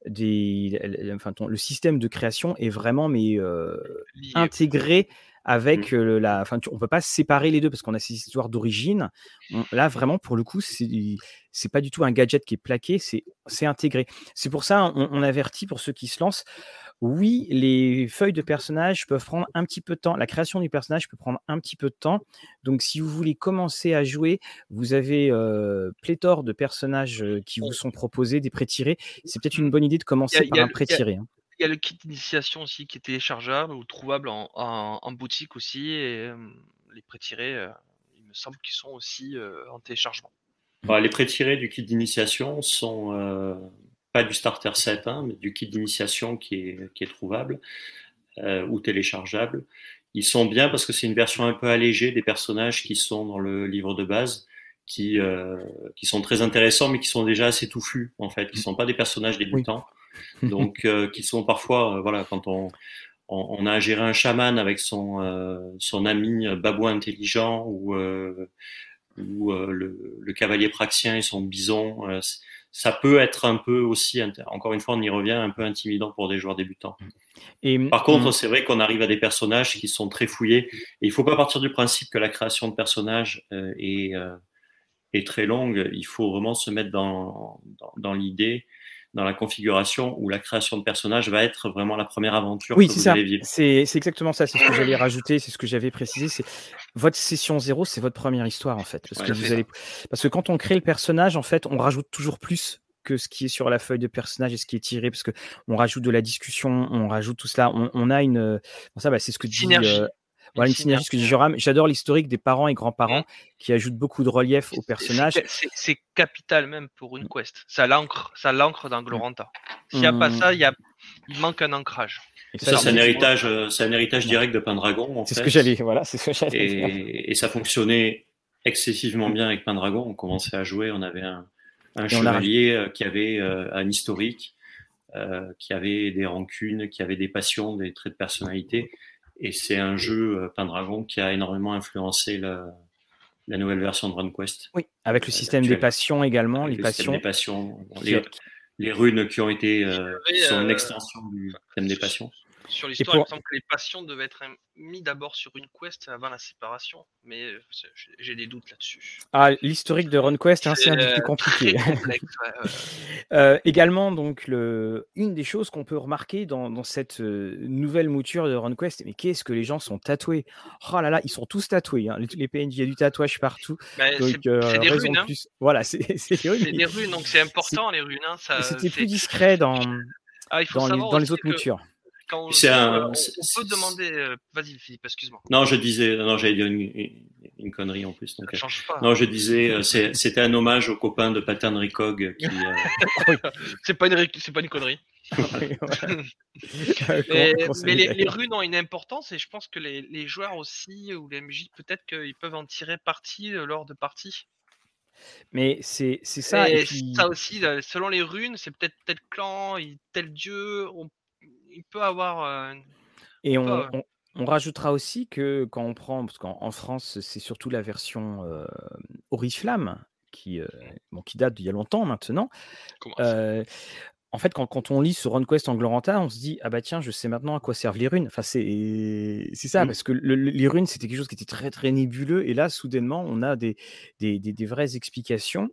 des, enfin, le système de création est vraiment mais euh, intégré avec mmh. euh, la. Enfin, on peut pas séparer les deux parce qu'on a ces histoires d'origine. Là, vraiment, pour le coup, c'est pas du tout un gadget qui est plaqué, c'est intégré. C'est pour ça, on, on, avertit pour ceux qui se lancent. Oui, les feuilles de personnages peuvent prendre un petit peu de temps. La création du personnage peut prendre un petit peu de temps. Donc, si vous voulez commencer à jouer, vous avez euh, pléthore de personnages qui vous sont proposés, des pré-tirés. C'est peut-être une bonne idée de commencer par un pré-tiré. Il y a le kit d'initiation aussi qui est téléchargeable ou trouvable en, en, boutique aussi. Et les pré-tirés, il me semble qu'ils sont aussi en téléchargement. Bah, les pré-tirés du kit d'initiation sont pas du starter set, hein, mais du kit d'initiation qui est, qui est trouvable ou téléchargeable. Ils sont bien parce que c'est une version un peu allégée des personnages qui sont dans le livre de base, qui, euh, qui sont très intéressants, mais qui sont déjà assez touffus en fait, qui sont pas des personnages débutants. Donc euh, qui sont parfois, euh, voilà, quand on, on, a géré un chaman avec son, euh, son ami babouin intelligent ou, ou le, le, cavalier praxien et son bison, ça peut être un peu aussi, encore une fois, on y revient, un peu intimidant pour des joueurs débutants. Et, Par contre, c'est vrai qu'on arrive à des personnages qui sont très fouillés. Et il faut pas partir du principe que la création de personnages est, est très longue. Il faut vraiment se mettre dans, dans, dans l'idée dans la configuration où la création de personnages va être vraiment la première aventure oui, que vous allez vivre. C'est exactement ça, c'est ce que j'allais rajouter, c'est ce que j'avais précisé. C'est votre session zéro, c'est votre première histoire en fait. Parce, que vous allez... parce que quand on crée le personnage, en fait, on rajoute toujours plus que ce qui est sur la feuille de personnage et ce qui est tiré, parce que on rajoute de la discussion, on rajoute tout cela. On, on a une. Bon, ça, bah, c'est ce que dit. Euh, voilà une synergie, ce que dit J'adore l'historique des parents et grands-parents mmh. qui ajoutent beaucoup de relief au personnage. C'est capital même pour une quest. Ça l'ancre, ça l'ancre dans Gloranta. S'il n'y a pas ça, il, y a, il manque un ancrage. Et ça, c'est un héritage, euh, c'est un héritage direct de Pendragon. C'est ce que j'allais, voilà, c'est ce que j'allais. Et, et, ça fonctionnait excessivement bien avec Pendragon. On commençait à jouer, on avait un, un chevalier euh, qui avait euh, un historique qui avait des rancunes, qui avait des passions, des traits de personnalité. Et c'est un jeu Pendragon qui a énormément influencé la, la nouvelle version de RunQuest. Oui, avec le système des passions également, les passions. Des passions les, runes qui ont été sont une extension du système des passions. Sur l'histoire, il me semble que les passions devaient être mis d'abord sur une quest avant la séparation, mais euh, j'ai des doutes là-dessus. Ah, l'historique de RunQuest, hein, c'est un peu plus compliqué. Euh, également, donc, le... une des choses qu'on peut remarquer dans, cette euh, nouvelle mouture de RunQuest, mais qu'est-ce que les gens sont tatoués? Oh là là, ils sont tous tatoués. Hein. Les, PNJ, il y a du tatouage partout. Bah, c'est des runes. Hein. Voilà, c'est des runes. C'est des runes, donc c'est important les runes. Hein, C'était plus discret dans, ah, dans, les, dans les autres moutures on, peut demander. Euh, vas-y, Philippe, excuse-moi. Non, je disais, non, j'allais dire une, connerie en plus. Donc, change pas. Non, je disais, euh, c'était un hommage aux copains de Pattern Recog. Qui, euh, c'est pas une, c'est pas une connerie. mais, les, runes ont une importance et je pense que les, joueurs aussi ou les MJ peut-être qu'ils peuvent en tirer parti lors de parties. Mais c'est ça. Et, ça aussi, selon les runes, c'est peut-être tel clan, tel dieu. On il peut avoir. et on, on, rajoutera aussi que quand on prend, parce qu'en France, c'est surtout la version euh, Oriflamme qui, bon, qui date d'il y a longtemps maintenant. en fait, quand, quand, on lit ce RunQuest en Gloranta, on se dit ah bah tiens, je sais maintenant à quoi servent les runes. Enfin, c'est ça, mmh. parce que les runes c'était quelque chose qui était très très nébuleux, et là soudainement on a des, des, des, des vraies explications.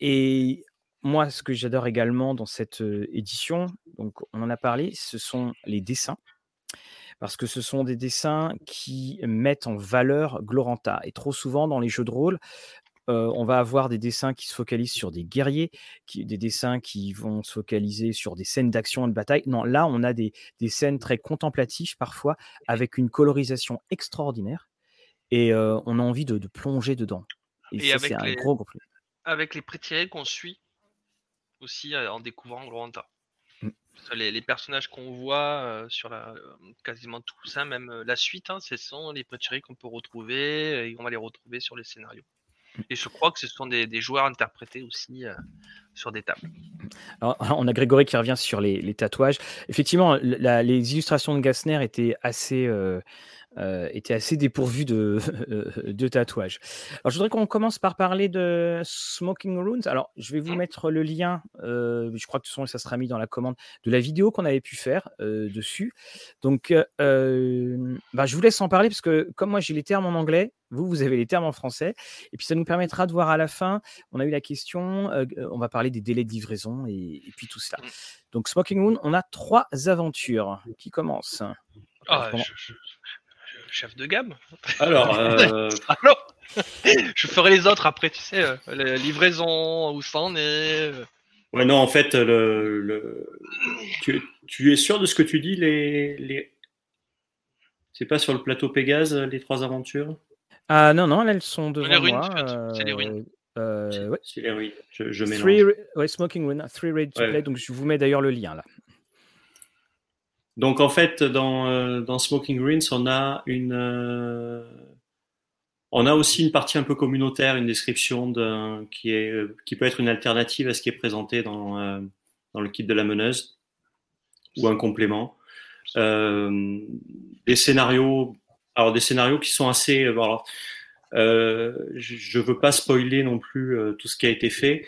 Et moi, ce que j'adore également dans cette édition, donc on en a parlé, ce sont les dessins. Parce que ce sont des dessins qui mettent en valeur Gloranta. Et trop souvent, dans les jeux de rôle, on va avoir des dessins qui se focalisent sur des guerriers, des dessins qui vont se focaliser sur des scènes d'action et de bataille. Non, là, on a des, scènes très contemplatives parfois, avec une colorisation extraordinaire. Et on a envie de, plonger dedans. Et, ça, c'est un gros, gros Avec les pré qu'on suit, aussi en découvrant Gloranta. Les, les, personnages qu'on voit sur la, quasiment tous, hein, même la suite, hein, ce sont les prétirés qu'on peut retrouver et on va les retrouver sur les scénarios. Mmh. Et je crois que ce sont des, des joueurs interprétés aussi sur des tables. Alors, on a Grégory qui revient sur les, les tatouages. Effectivement, les illustrations de Gassner étaient assez, euh, était assez dépourvu de, de tatouages. Alors, je voudrais qu'on commence par parler de Smoking Runes. Alors, je vais vous mettre le lien, euh, je crois que ça sera mis dans la commande, de la vidéo qu'on avait pu faire euh, dessus. Donc, bah, je vous laisse en parler parce que comme moi j'ai les termes en anglais, vous, vous avez les termes en français. Et puis, ça nous permettra de voir à la fin, on a eu la question, on va parler des délais de livraison et, puis tout ça. Mmh. Donc, Smoking Moon, on a trois aventures qui commencent. Ah, chef de gamme. Alors, euh, je ferai les autres après, tu sais, euh, la livraison, où ça en est. Euh. Ouais, non, en fait, le, Tu, es sûr de ce que tu dis les, les... C'est pas sur le plateau Pégase, les trois aventures? Ah non, non, elles sont devant les moi. C'est les ruines. C'est les ruines, je, je mélange. ouais, Smoking Ruin, Three Raid to Play, donc je vous mets d'ailleurs le lien là. Donc en fait, dans, euh, dans Smoking Greens, on a une, euh, on a aussi une partie un peu communautaire, une description de, qui est, qui peut être une alternative à ce qui est présenté dans, euh, dans le kit de la meneuse ou un complément. Euh, des scénarios, alors des scénarios qui sont assez, alors, je veux pas spoiler non plus tout ce qui a été fait,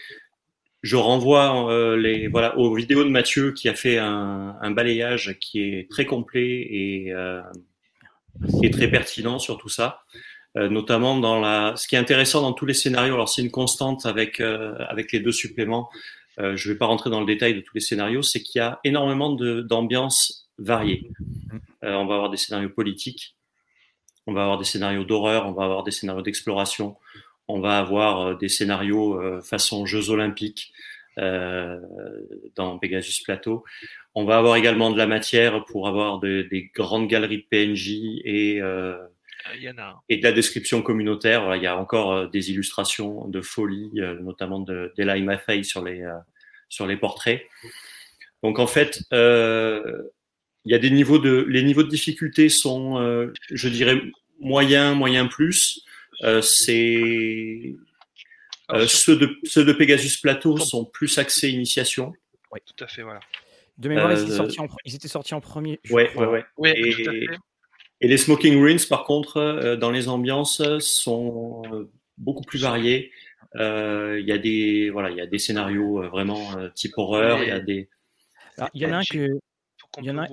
je renvoie euh, aux vidéos de Mathieu qui a fait un, balayage qui est très complet et euh, qui est très pertinent sur tout ça. Euh, notamment dans la, ce qui est intéressant dans tous les scénarios. Alors c'est une constante avec avec les deux suppléments. Je ne vais pas rentrer dans le détail de tous les scénarios, c'est qu'il y a énormément d'ambiances variées. on va avoir des scénarios politiques, on va avoir des scénarios d'horreur, on va avoir des scénarios d'exploration, on va avoir euh, des scénarios euh, façon Jeux olympiques euh, dans Pegasus Plateau. On va avoir également de la matière pour avoir des grandes galeries de PNJ et, et de la description communautaire. il y a encore des illustrations de folie, notamment de d'Eli Maffei sur les, sur les portraits. Donc en fait, il y a des niveaux de, les niveaux de difficulté sont, je dirais, moyen, moyen plus. Euh, c'est euh, ceux, de, ceux de Pegasus Plateau sont plus axés initiation. Oui, tout à fait, voilà. De mémoire, ils, étaient sortis en, ils étaient sortis en premier. Ouais, ouais, ouais, et, et, les Smoking Ruins, par contre, dans les ambiances, sont beaucoup plus variées. Il y a des voilà, il y a des scénarios vraiment type horreur. Il y a des. Il y en a un que il y, en a,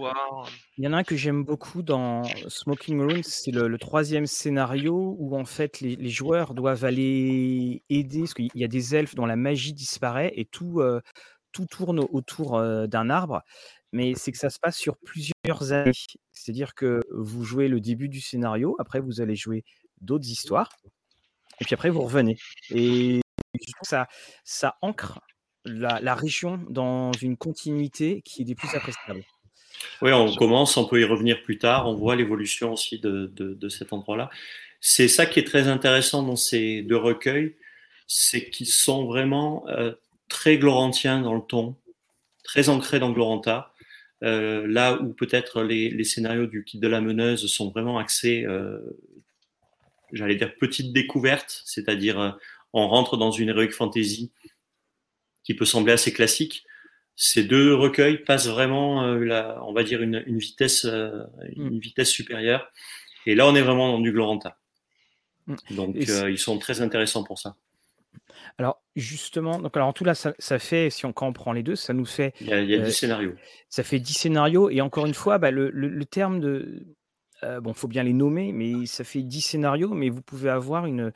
il y en a un que j'aime beaucoup dans Smoking Ruins, c'est le, troisième scénario où en fait les, joueurs doivent aller aider, parce qu'il y a des elfes dont la magie disparaît et tout, tout tourne autour d'un arbre, mais c'est que ça se passe sur plusieurs années. C'est-à-dire que vous jouez le début du scénario, après vous allez jouer d'autres histoires, et puis après vous revenez. Et ça, ça ancre la, la, région dans une continuité qui est des plus appréciables. Oui, on commence, on peut y revenir plus tard, on voit l'évolution aussi de, de, de cet endroit-là. C'est ça qui est très intéressant dans ces deux recueils, c'est qu'ils sont vraiment euh, très glorantiens dans le ton, très ancrés dans Gloranta. Euh, là où peut-être les, les, scénarios du Kit de la Meneuse sont vraiment axés, euh, j'allais dire, petite découverte, c'est-à-dire euh, on rentre dans une heroic fantasy qui peut sembler assez classique, ces deux recueils passent vraiment, euh, la, on va dire, une, une vitesse, euh, une mm. vitesse supérieure. Et là, on est vraiment dans du Gloranta. Mm. Donc, euh, ils sont très intéressants pour ça. Alors, justement, donc alors en tout là, ça, ça fait, si on, quand on prend les deux, ça nous fait. Il y a, il y a 10 scénarios. Ça fait 10 scénarios. Et encore une fois, bah, le, le, le, terme de. Euh, bon, il faut bien les nommer, mais ça fait 10 scénarios, mais vous pouvez avoir une,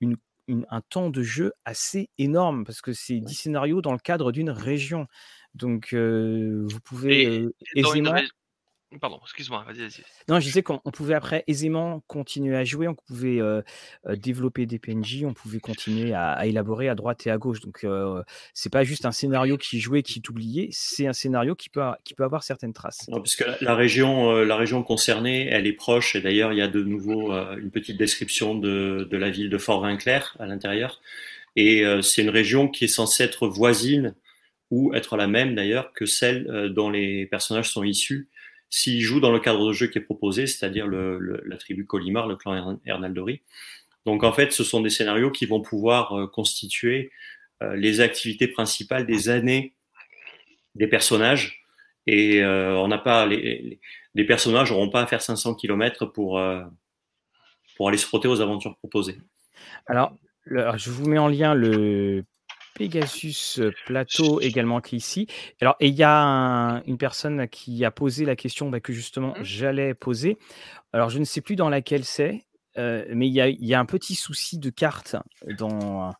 une, une, un temps de jeu assez énorme parce que c'est 10 scénarios dans le cadre d'une région. Donc, vous pouvez aisément. Pardon, excuse-moi, vas-y, vas-y. Non, je disais qu'on pouvait après aisément continuer à jouer, on pouvait développer des PNJ, on pouvait continuer à, élaborer à droite et à gauche. Donc, c'est pas juste un scénario qui jouait, qui est oublié, c'est un scénario qui peut, qui peut avoir certaines traces. Non, puisque la, région, la région concernée, elle est proche, et d'ailleurs, il y a de nouveau une petite description de, de la ville de Fort-Vinclair à l'intérieur. Et c'est une région qui est censée être voisine ou être la même d'ailleurs que celle euh, dont les personnages sont issus s'ils jouent dans le cadre de jeu qui est proposé, c'est-à-dire la tribu Colimar, le clan Hernaldori. Donc en fait, ce sont des scénarios qui vont pouvoir euh, constituer euh, les activités principales des années des personnages. Et on n'a pas les, les, personnages n'auront pas à faire 500 km pour pour aller se frotter aux aventures proposées. Alors, je vous mets en lien le Pegasus Plateau également qui est ici. Alors, et il y a une personne qui a posé la question bah, que justement mmh. j'allais poser. Alors, je ne sais plus dans laquelle c'est, euh, mais il y, y, a, un petit souci de carte dans,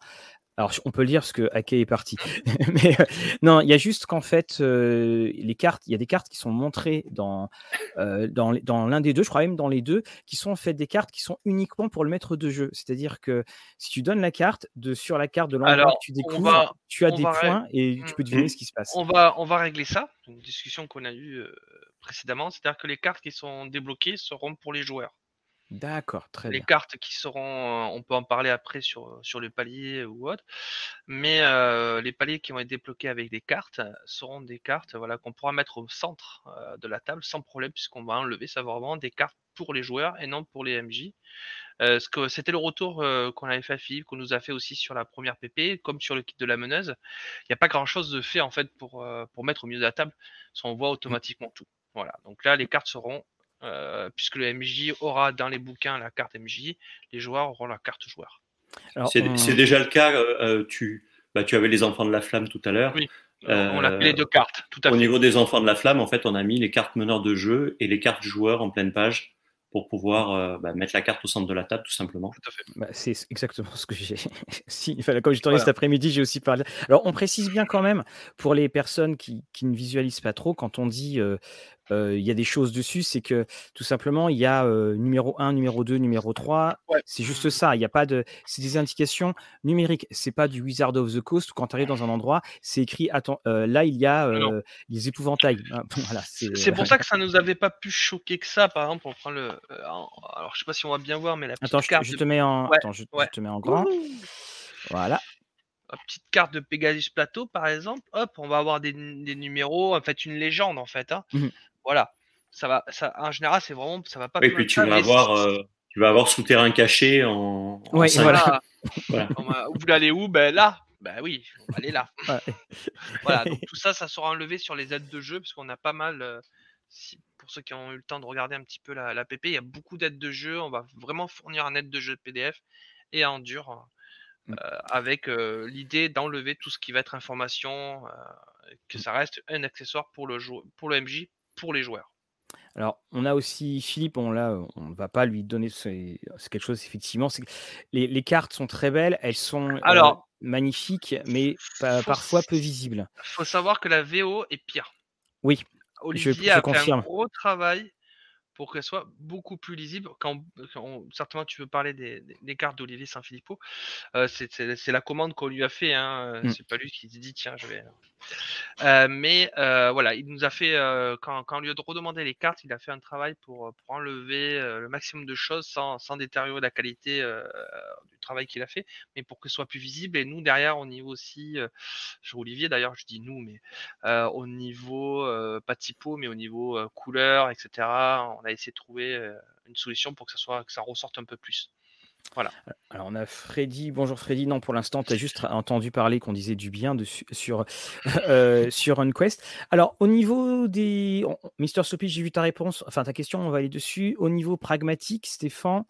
alors, on peut le dire parce que Ake est parti. Mais euh, non, il y a juste qu'en fait, euh, les cartes, il y a des cartes qui sont montrées dans, euh, dans, dans l'un des deux, je crois même dans les deux, qui sont en fait des cartes qui sont uniquement pour le maître de jeu. C'est-à-dire que si tu donnes la carte, de, sur la carte de l'endroit que tu découvres, tu as des points et tu peux deviner mmh. ce qui se passe. On va, on va régler ça, une discussion qu'on a eue précédemment. C'est-à-dire que les cartes qui sont débloquées seront pour les joueurs. D'accord, très Les bien. cartes qui seront, on peut en parler après sur, sur le palier ou autre, mais euh, les paliers qui vont être débloqués avec des cartes seront des cartes voilà, qu'on pourra mettre au centre euh, de la table sans problème, puisqu'on va enlever ça vraiment des cartes pour les joueurs et non pour les MJ. Euh, ce que c'était le retour euh, qu'on avait fait à Philippe, qu'on nous a fait aussi sur la première PP, comme sur le kit de la meneuse. Il n'y a pas grand chose de fait en fait pour, euh, pour mettre au milieu de la table, on voit mmh. automatiquement tout. Voilà. Donc là, les cartes seront euh, puisque le MJ aura dans les bouquins la carte MJ, les joueurs auront la carte joueur. C'est on... déjà le cas. Euh, tu, bah, tu avais les enfants de la flamme tout à l'heure. Oui. Euh, on a les deux cartes. Tout à au fait. niveau des enfants de la flamme, en fait, on a mis les cartes meneurs de jeu et les cartes joueurs en pleine page pour pouvoir euh, bah, mettre la carte au centre de la table, tout simplement. Tout à fait. Bah, c'est exactement ce que j'ai. si, enfin, comme je tournais voilà. cet après-midi, j'ai aussi parlé. Alors, on précise bien quand même pour les personnes qui, qui ne visualisent pas trop, quand on dit euh, il y a des choses dessus, c'est que tout simplement, il y a numéro 1, numéro 2, numéro 3. Ouais. C'est juste ça. Il y a pas de. C'est des indications numériques. C'est pas du Wizard of the Coast où quand tu arrives dans un endroit, c'est écrit attends, là, il y a euh, les épouvantails. voilà, c'est pour ça que ça nous avait pas pu choquer que ça, par exemple. On prend le. Alors, je sais pas si on va bien voir, mais la petite attends, carte je, je te mets en. Ouais. Attends, je, je, te mets en grand. Ouh. Voilà petite carte de Pegasus Plateau, par exemple, hop, on va avoir des, des numéros, en fait, une légende, en fait. Hein. Mmh. Voilà. Ça va, ça, en général, c'est vraiment, ça va pas. Et puis tu vas avoir, euh, tu vas avoir souterrain caché en. Ouais, en voilà. voilà. vous voulez aller où? Ben là, Bah oui, on va aller là. voilà, donc tout ça, ça sera enlevé sur les aides de jeu, parce qu'on a pas mal. euh, si- pour ceux qui ont eu le temps de regarder un petit peu la, la PP, il y a beaucoup d'aides de jeu. On va vraiment fournir un aide de jeu PDF et en dur, euh, Mm. avec euh, l'idée d'enlever tout ce qui va être information, euh, que ça reste un accessoire pour le, pour le MJ, pour les joueurs. Alors, on a aussi Philippe, on ne va pas lui donner, c'est quelque chose, effectivement, c'est que les, les cartes sont très belles, elles sont euh, Alors, magnifiques, mais pa- parfois peu visibles. faut savoir que la VO est pire. Oui, je, Olivier je a fait un confirme. gros travail pour qu'elle soit beaucoup plus lisible. Quand, certainement tu veux parler des, des- des cartes d'Olivier Saint-Filippo, euh, c'est la commande qu'on lui a fait. Hein. euh, Mm. C'est pas lui qui s'est dit tiens je vais. Euh, mais euh, voilà, il nous a fait quand, quand on lui a redemandé les cartes, il a fait un travail pour, pour enlever le maximum de choses sans, sans détériorer la qualité du travail qu'il a fait, mais pour que ce soit plus visible. Et nous derrière, au niveau aussi, sur Olivier d'ailleurs, je dis nous, mais au niveau pas typo, mais au niveau couleur, etc. On a essayé de trouver euh, une solution pour que ça soit que ça ressorte un peu plus. Voilà. Alors, on a Freddy. Bonjour Freddy. Non, pour l'instant, tu as juste entendu parler qu'on disait du bien dessus, sur, euh, sur UnQuest. Alors, au niveau des. Mister Sophie, j'ai vu ta réponse, enfin ta question, on va aller dessus. Au niveau pragmatique, Stéphane,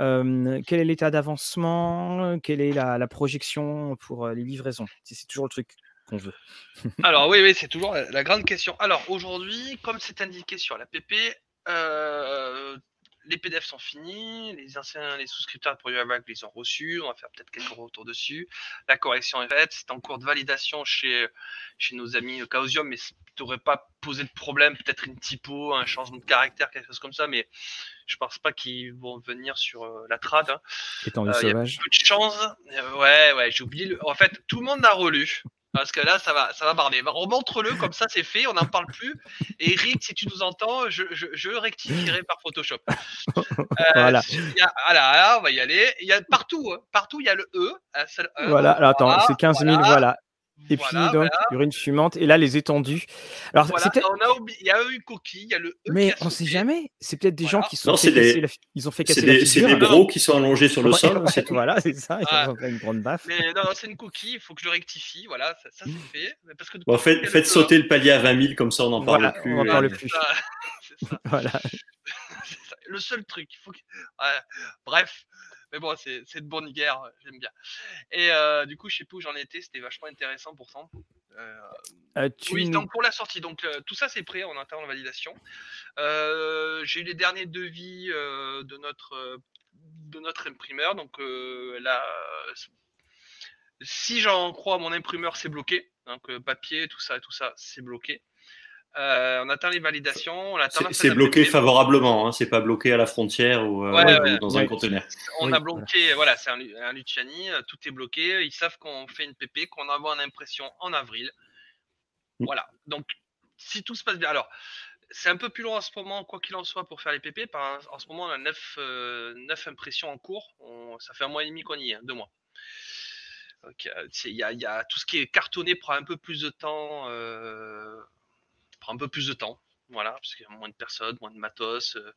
euh, quel est l'état d'avancement? Quelle est la, la projection pour les livraisons? C'est c'est toujours le truc qu'on veut. Alors oui, oui, c'est toujours la, la grande question. Alors aujourd'hui, comme c'est indiqué sur la PP, euh, les PDF sont finis, les anciens, les souscripteurs de Produit Avac les ont reçus, on va faire peut-être quelques retours dessus. La correction est faite, c'est en cours de validation chez, chez nos amis Chaosium, mais ça n'aurait pas posé de problème, peut-être une typo, un changement de caractère, quelque chose comme ça, mais je pense pas qu'ils vont venir sur euh, la trad. hein. Étendu Euh, y a peu de chance. Euh, ouais, ouais, j'ai oublié. Le... En fait, tout le monde l'a relu. Parce que là, ça va, ça va barder. Remontre-le, comme ça, c'est fait, on n'en parle plus. Et Eric, si tu nous entends, je, je, je rectifierai par Photoshop. Euh, Voilà. il y a- voilà, là, on va y aller. Il y a partout, hein, partout, il y a le E. E. Voilà, alors attends, Voilà, c'est 15 000, voilà, voilà. Et voilà, puis donc, voilà, urine fumante, et là, les étendues. Alors, voilà. c'est peut-être- On a oublié, il y a eu une coquille, il y a le E. Mais on sait sauté. jamais. C'est peut-être des gens qui sont Non, fait c'est des- la ils ont fait C'est casser la des, c'est figure. des bros qui sont allongés sur le Ouais, sol. ouais, c'est voilà, c'est ça. Ils Ah. ont fait une grande baffe. Mais non, non, c'est une coquille, il faut que je le rectifie. Voilà, ça, ça c'est fait. Parce que Bon, y faites, sauter le palier à 20 000, comme ça on n'en parle Voilà, plus. on en et- parle c'est plus. c'est. Voilà. C'est ça, le seul truc. Il faut que... ouais, bref, mais bon, c'est de bonne guerre, j'aime bien. Et euh, du coup, je sais plus où j'en étais, c'était vachement intéressant pourtant. Euh, Euh, tu oui, donc pour la sortie, donc euh, tout ça c'est prêt, on attend la validation. Euh, J'ai eu les derniers devis euh, de notre euh, de notre imprimeur, donc euh, là, euh, si j'en crois mon imprimeur, c'est bloqué. Donc euh, papier, tout ça, tout ça, c'est bloqué. Euh, on attend les validations, on attend la C'est bloqué favorablement, hein, c'est pas bloqué à la frontière ou, euh, Ouais, ou ouais. dans Ouais. un conteneur. On Oui, a bloqué, voilà, c'est un, Lu- un Luciani, euh, tout est bloqué. Ils savent qu'on fait une PP, qu'on envoie en impression en avril. Mm. Voilà. Donc, si tout se passe bien. Alors, c'est un peu plus long en ce moment, quoi qu'il en soit, pour faire les PP. Par, en ce moment, on a 9, impressions en cours. On- ça fait un mois et demi qu'on y est, hein, deux mois. Y, il y a tout ce qui est cartonné prend un peu plus de temps. Un peu plus de temps. Voilà, parce qu'il y a moins de personnes, moins de matos. euh,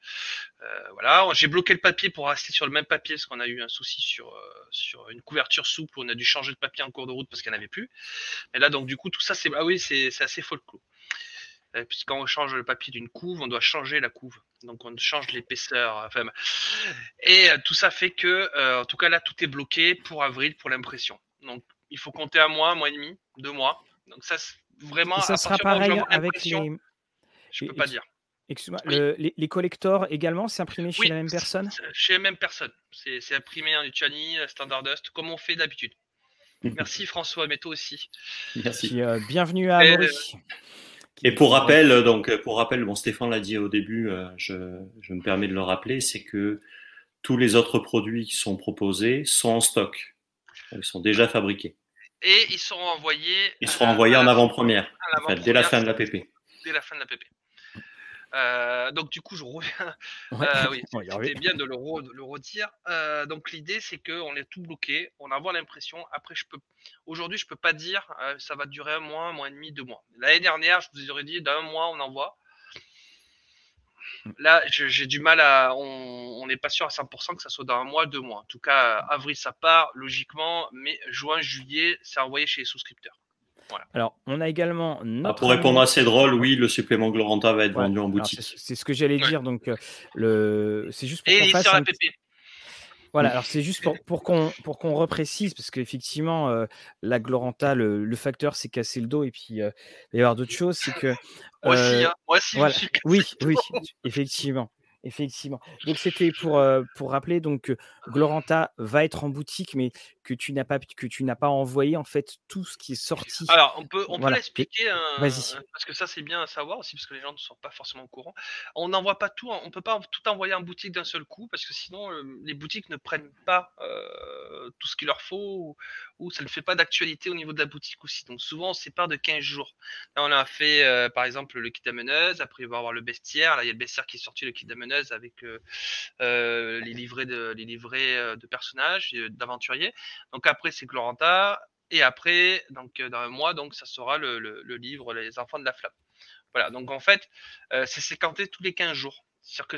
euh, voilà, j'ai bloqué le papier pour rester sur le même papier parce qu'on a eu un souci sur, euh, sur une couverture souple on a dû changer de papier en cours de route parce qu'il n'y en avait plus. Et là, donc, du coup, tout ça, c'est ah oui, assez folklore. Euh, Puisque quand on change le papier d'une couve, on doit changer la couve. Donc on change l'épaisseur. Enfin, et tout ça fait que, en tout cas là, tout est bloqué pour avril pour l'impression. Donc il faut compter un mois, un mois et demi, deux mois. Donc ça, vraiment. Et ça à sera pareil avec les. Je peux et- pas et- dire. Excuse-moi, Oui. le- les, les collectors également, c'est imprimé chez Oui, la même personne? Chez la même personne. C'est c'est imprimé en Luciani, Standard Dust, comme on fait d'habitude. Merci François, mais toi aussi. Merci. Puis, euh, Bienvenue à Et, Amaury. Et pour rappel, euh, donc pour rappel, bon Stéphane l'a dit au début, euh, je, je me permets de le rappeler, c'est que tous les autres produits qui sont proposés sont en stock. Ils sont déjà fabriqués. Et ils seront envoyés. Ils seront envoyés en avant-première, à en fait, dès la fin de la PP. Dès la fin de la PP. Euh, donc du coup, je reviens. Ouais. Euh, oui, c'était bien de le, re- de le redire. Euh, donc l'idée, c'est qu'on est tout bloqué, on envoie l'impression. Après, je peux, aujourd'hui, je peux pas dire, euh, ça va durer un mois, un mois et demi, deux mois. L'année dernière, je vous aurais dit, dans un mois, on envoie. Là, j'ai du mal à. On n'est pas sûr à 100% que ça soit dans un mois, deux mois. En tout cas, avril, ça part, logiquement, mais juin, juillet, c'est envoyé chez les souscripteurs. Alors, on a également. Ah, pour répondre à ces drôles, oui, le supplément Gloranta va être vendu en boutique. C'est ce que j'allais dire. Donc, euh, le... c'est juste pour qu'on fasse. Un... Voilà, alors c'est juste pour, pour qu'on reprécise, parce qu'effectivement, euh, la Gloranta, le, facteur, c'est casser le dos, et puis euh, il va y avoir d'autres choses, c'est que. moi aussi, hein, moi aussi, je suis Oui, oui, effectivement. Effectivement. Donc c'était pour, pour rappeler donc Gloranta va être en boutique, mais que tu n'as pas que tu n'as pas envoyé en fait tout ce qui est sorti. Alors on peut on peut l'expliquer parce que ça c'est bien à savoir aussi parce que les gens ne sont pas forcément au courant. On n'envoie pas tout, on peut pas tout envoyer en boutique d'un seul coup parce que sinon les boutiques ne prennent pas tout ce qu'il leur faut ou, ça ne fait pas d'actualité au niveau de la boutique aussi. Donc souvent on sépare de 15 jours. Là on a fait par exemple le kit d'ameneuse, après il va y avoir le bestiaire, là il y a le bestiaire qui est sorti le kit d'ameneuse avec euh, euh, les livrets de les livrets euh, de personnages d'aventuriers. Donc après c'est Gloranta et après donc dans un mois donc ça sera le, le, livre Les enfants de la flamme. Voilà, donc en fait, c'est séquenté tous les 15 jours. C'est-à-dire que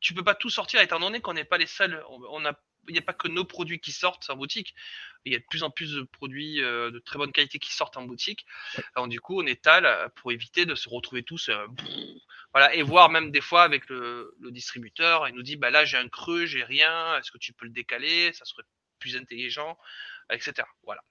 tu peux pas tout sortir étant donné qu'on n'est pas les seuls. On a il n'y a pas que nos produits qui sortent en boutique. Il y a de plus en plus de produits de très bonne qualité qui sortent en boutique. Alors, du coup, on étale pour éviter de se retrouver tous voilà, et voir même des fois avec le, distributeur, il nous dit bah là j'ai un creux, j'ai rien, est-ce que tu peux le décaler? Ça serait plus intelligent, etc. Voilà.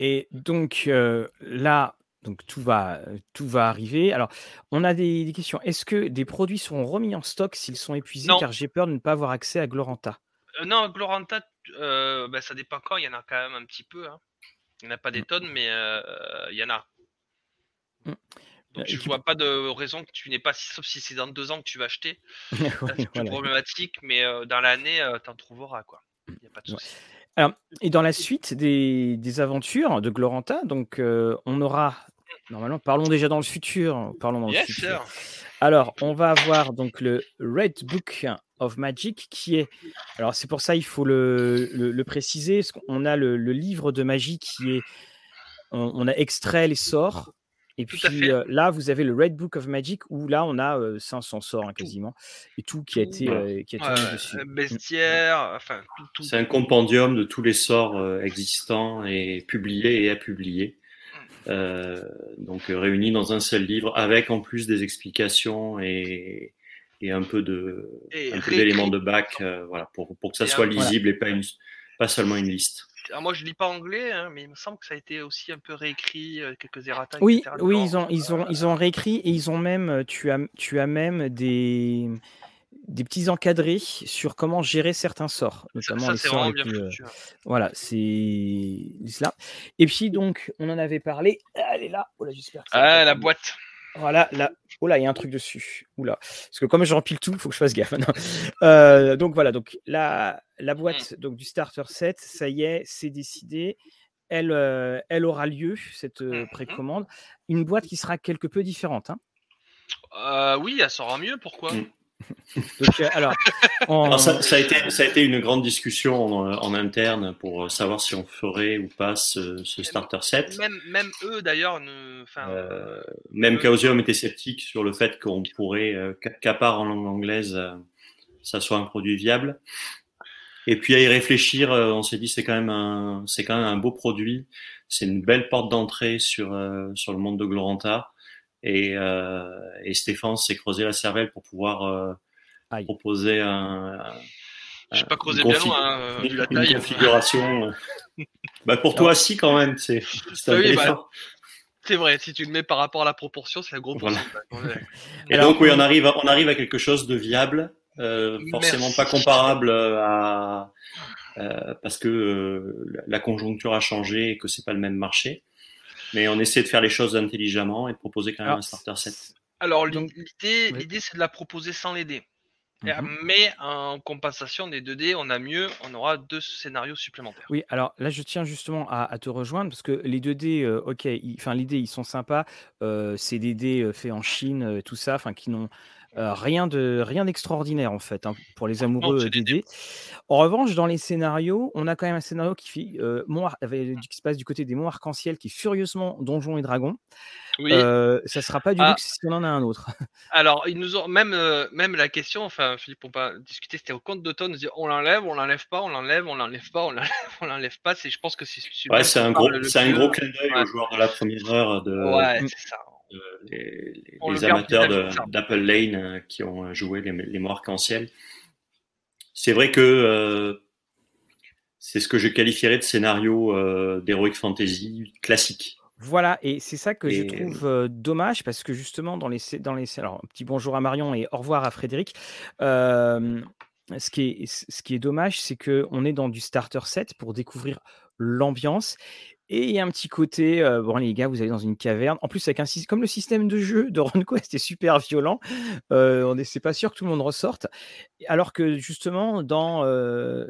Et donc euh, là, donc tout va, tout va arriver. Alors, on a des, questions. Est-ce que des produits seront remis en stock s'ils sont épuisés Car j'ai peur de ne pas avoir accès à Gloranta? Euh, non, Gloranta, euh, bah, ça dépend quand. Il y en a quand même un petit peu. Hein. Il n'y en a pas des mmh. tonnes, mais il y en a. Donc je ne vois pas de raison que tu n'aies pas, sauf si c'est dans deux ans que tu vas acheter. c'est plus problématique, mais dans l'année, tu en trouveras. Quoi. Il n'y a pas de souci. Alors, et dans la suite des, des aventures de Gloranta, donc on aura normalement, parlons déjà dans le futur. Parlons dans le futur. Alors, on va avoir donc le Red Book of Magic qui est. Alors, c'est pour ça il faut le, le, préciser. On a le, le, livre de magie qui est. on a extrait les sorts et puis là, vous avez le Red Book of Magic où là, on a 500 sorts hein, quasiment et tout qui a été, qui a été dessus. Mmh. Bestiaire, enfin tout. C'est un compendium de tous les sorts existants et publiés et à publier. Mmh. donc réunis dans un seul livre avec en plus des explications et, et un peu de d'éléments de bac voilà pour, pour que ça soit lisible et pas une pas seulement une liste moi, je lis pas anglais, hein, mais il me semble que ça a été aussi un peu réécrit, euh, quelques errata. Oui, oui, ils ont, ils ont, ils ont réécrit et ils ont même, euh, tu as, tu as même des, des petits encadrés sur comment gérer certains sorts, notamment ça, les sorts les euh, voilà, c'est cela. Et puis donc, on en avait parlé. Elle est là. Oh là, j'espère. Ah, la boîte. Voilà, là, oh là, il y a un truc dessus. Oula. Parce que comme je remplis tout, il faut que je fasse gaffe. Euh, donc voilà, donc la, la boîte mmh. donc, du starter set, ça y est, c'est décidé. Elle, euh, elle aura lieu, cette euh, mmh précommande. Une boîte qui sera quelque peu différente. Hein. oui, elle sera mieux, pourquoi? Euh, alors, ça, a été, ça a été une grande discussion en, interne pour savoir si on ferait ou pas ce, starter set. Même, même eux d'ailleurs, ne... euh, même Chaosium était sceptique sur le fait qu'on pourrait, euh, qu'à part en langue anglaise, ça soit un produit viable. Et puis à y réfléchir, on s'est dit c'est quand même un, c'est quand même un beau produit. C'est une belle porte d'entrée sur sur le monde de Gloranta. Et, euh, et Stéphane s'est creusé la cervelle pour pouvoir euh, proposer un. Je sais pas creuser bien loin, hein, vu la taille. Une configuration. Euh. bah pour toi, si quand même. C'est oui, bah, c'est vrai, si tu le mets par rapport à la proportion, c'est un gros voilà. Et donc, oui, on arrive, à, on arrive à quelque chose de viable, euh, forcément pas comparable à. Euh, parce que euh, la conjoncture a changé et que c'est pas le même marché. Mais on essaie de faire les choses intelligemment et de proposer quand même un starter set. Alors l'idée, l'idée c'est de la proposer sans les dés. Mhm. Mais en compensation des 2 dés, on a mieux, on aura deux scénarios supplémentaires. Oui, alors là, je tiens justement à, te rejoindre parce que les 2 dés, euh, ok, enfin, l'idée, ils sont sympas. Euh, c'est des dés euh, faits en Chine, tout ça, enfin, qui n'ont rien de rien d'extraordinaire en fait hein, pour les amoureux d'aider. En revanche, dans les scénarios, on a quand même un scénario qui, fait, qui se passe du côté des monts arc-en-ciel, qui est furieusement Donjons et Dragons. Oui. ça sera pas du ah. luxe si on en a un autre. Alors, ils nous ont même même la question, enfin Philippe, on pas discuter, c'était au compte d'automne, on l'enlève, on l'enlève pas, on l'enlève, on l'enlève pas, on l'enlève, on l'enlève pas. C'est, je pense que c'est. Ouais, c'est un gros, c'est un gros clin d'œil aux joueurs de la première heure de. Ouais, c'est ça les, amateurs d'Apple Lane euh, qui ont joué les, les arc-en-ciel. C'est vrai que euh, c'est ce que je qualifierais de scénario euh, d'Heroic Fantasy classique. Voilà, et c'est ça que je trouve dommage parce que justement, dans les, dans les. Alors, un petit bonjour à Marion et au revoir à Frédéric. ce, qui est, ce qui est dommage, c'est qu'on est dans du starter set pour découvrir l'ambiance et il y a un petit côté, bon les gars, vous allez dans une caverne. En plus, avec un comme le système de jeu de RunQuest est super violent, on n'est pas sûr que tout le monde ressorte. Alors que justement, dans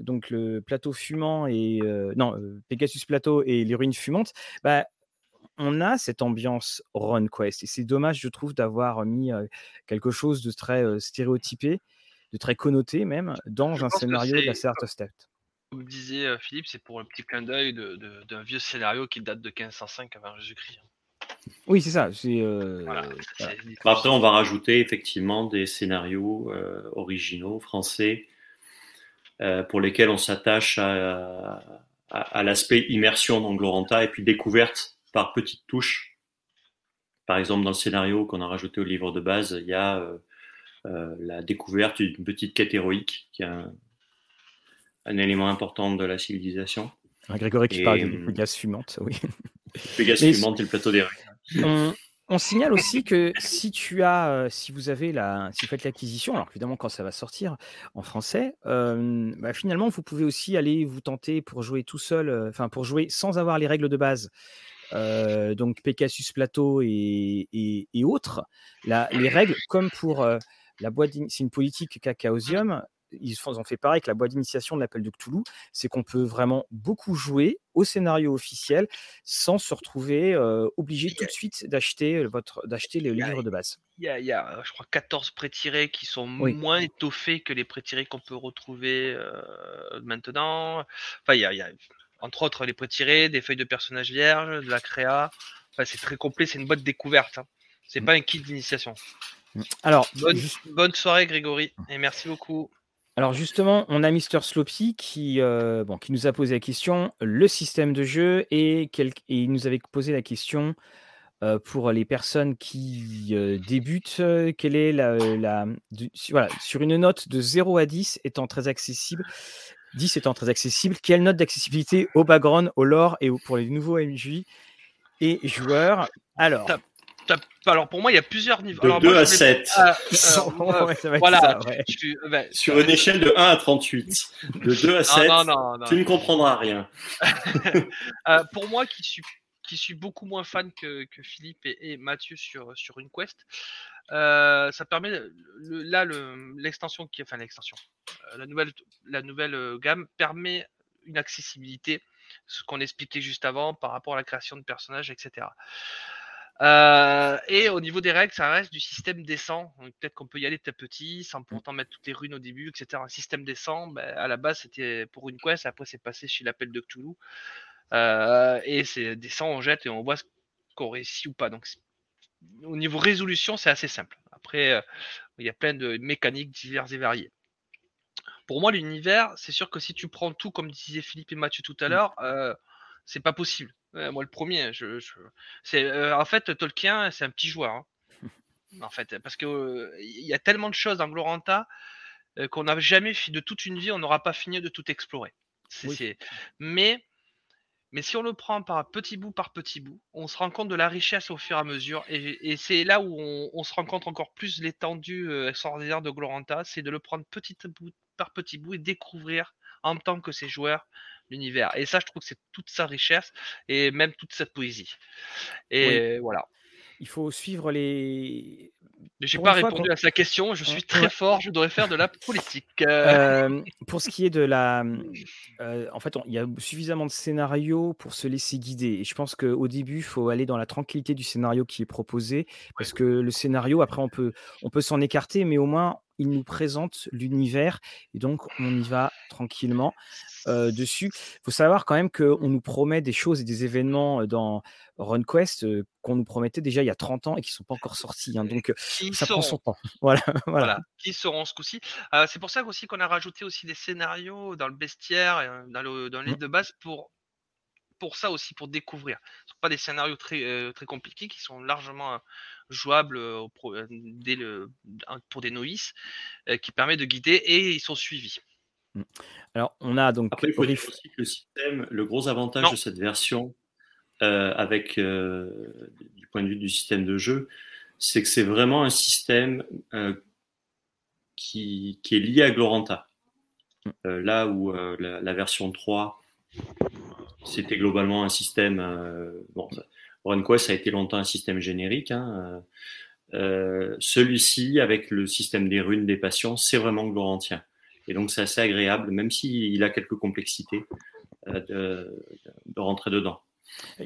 donc le plateau fumant et non, Pegasus Plateau et les ruines fumantes, bah, on a cette ambiance RunQuest. Et c'est dommage, je trouve, d'avoir mis quelque chose de très stéréotypé, de très connoté même, dans un scénario de la Start of Step comme disait Philippe, c'est pour un petit clin d'œil d'un vieux scénario qui date de 1505 avant Jésus-Christ. Hein. Oui, c'est ça. Après, on va rajouter effectivement des scénarios originaux français pour lesquels on s'attache à, l'aspect immersion dans Gloranta et puis découverte par petites touches. Par exemple, dans le scénario qu'on a rajouté au livre de base, il y a la découverte d'une petite quête héroïque qui a un élément important de la civilisation. Un Grégory qui parle de Pégase fumante, oui. Pégase fumante et le plateau des on, on, signale aussi que si tu as, euh, si vous avez la, si vous faites l'acquisition, alors évidemment quand ça va sortir en français, euh, bah, finalement vous pouvez aussi aller vous tenter pour jouer tout seul, euh, enfin pour jouer sans avoir les règles de base. donc Pegasus Plateau et, et, autres, la, les règles comme pour la boîte, c'est une politique cacaosium, ils ont fait pareil avec la boîte d'initiation de l'appel de Cthulhu, c'est qu'on peut vraiment beaucoup jouer au scénario officiel sans se retrouver obligé tout de suite d'acheter votre d'acheter les livres de base. Il y, a, je crois, 14 pré-tirés qui sont moins étoffés que les pré-tirés qu'on peut retrouver maintenant. Enfin, il y, a, entre autres les pré-tirés, des feuilles de personnages vierges, de la créa. Enfin, c'est très complet, c'est une boîte découverte. Hein. C'est mmh. pas un kit d'initiation. Mmh. Alors, bonne, bonne soirée Grégory et merci beaucoup. Alors justement, on a Mister Sloppy qui, euh, qui nous a posé la question, le système de jeu et, il nous avait posé la question euh, pour les personnes qui euh, débutent, quelle est la, sur une note de 0 à 10 étant très accessible, 10 étant très accessible, quelle note d'accessibilité au background, au lore et pour les nouveaux MJ et joueurs? Alors, alors pour moi, il y a plusieurs niveaux. De 2 à 7. voilà. Sur une échelle de 1 à 38. De 2 à 7, tu ne comprendras rien. Euh, pour moi, qui suis, qui suis beaucoup moins fan que, que Philippe et, Mathieu sur, sur une quest, euh, ça permet le, là l'extension qui enfin l'extension euh, la nouvelle la nouvelle gamme permet une accessibilité ce qu'on expliquait juste avant par rapport à la création de personnages etc euh, et au niveau des règles, ça reste du système descend. Peut-être qu'on peut y aller petit à petit, sans pourtant mettre toutes les runes au début, etc. Un système descend, ben, à la base, c'était pour une quest, après, c'est passé chez l'appel de Cthulhu. Euh, et c'est descend, on jette et on voit ce qu'on réussit ou pas. Donc, au niveau résolution, c'est assez simple. Après, euh, il y a plein de mécaniques diverses et variées. Pour moi, l'univers, c'est sûr que si tu prends tout, comme disaient Philippe et Mathieu tout à mmh. l'heure, c'est pas possible moi, le premier, je, c'est euh, en fait Tolkien, c'est un petit joueur. Hein. en fait, parce que il y a tellement de choses dans Gloranta euh, qu'on n'a jamais de toute une vie, on n'aura pas fini de tout explorer. Mais mais si on le prend par petit bout par petit bout, on se rend compte de la richesse au fur et à mesure. Et, c'est là où on, se rend compte encore plus l'étendue euh, extraordinaire de Gloranta, c'est de le prendre petit bout par petit bout et découvrir en tant que ses joueurs l'univers. Et ça, je trouve que c'est toute sa richesse et même toute cette poésie. Et voilà. Il faut suivre les. J'ai pas fois répondu à sa question. Je suis Ouais. très fort. Je devrais faire de la politique. Euh, Euh, pour ce qui est de la, euh, en fait, il y a suffisamment de scénarios pour se laisser guider. Et je pense qu'au début, il faut aller dans la tranquillité du scénario qui est proposé, parce que le scénario, après, on peut, on peut s'en écarter, mais au moins, il nous présente l'univers, et donc on y va tranquillement euh, dessus. Il faut savoir quand même qu'on nous promet des choses et des événements dans RunQuest euh, qu'on nous promettait déjà il y a 30 ans et qui ne sont pas encore sortis. hein. donc, qui ça prend son temps. Voilà. voilà. Voilà, qui seront ce coup-ci? Euh, c'est pour ça aussi qu'on a rajouté aussi des scénarios dans le bestiaire, et, dans le, dans le livre de base, pour, pour ça aussi, pour découvrir. Ce sont pas des scénarios très, euh, très compliqués, qui sont largement euh, jouables euh, euh, dès le, pour des novices, euh, qui permet de guider, et ils sont suivis. Alors, on a donc Après, il faut dire aussi que le système, le gros avantage Non. de cette version, euh, avec euh, du point de vue du système de jeu, c'est que c'est vraiment un système euh, qui, qui est lié à Gloranta. Euh, là où euh, la, la version 3, c'était globalement un système. euh, bon, RunQuest a été longtemps un système générique. hein, euh, euh, Celui-ci, avec le système des runes des passions, c'est vraiment glorantien. Et donc, c'est assez agréable, même s'il a quelques complexités, de, rentrer dedans.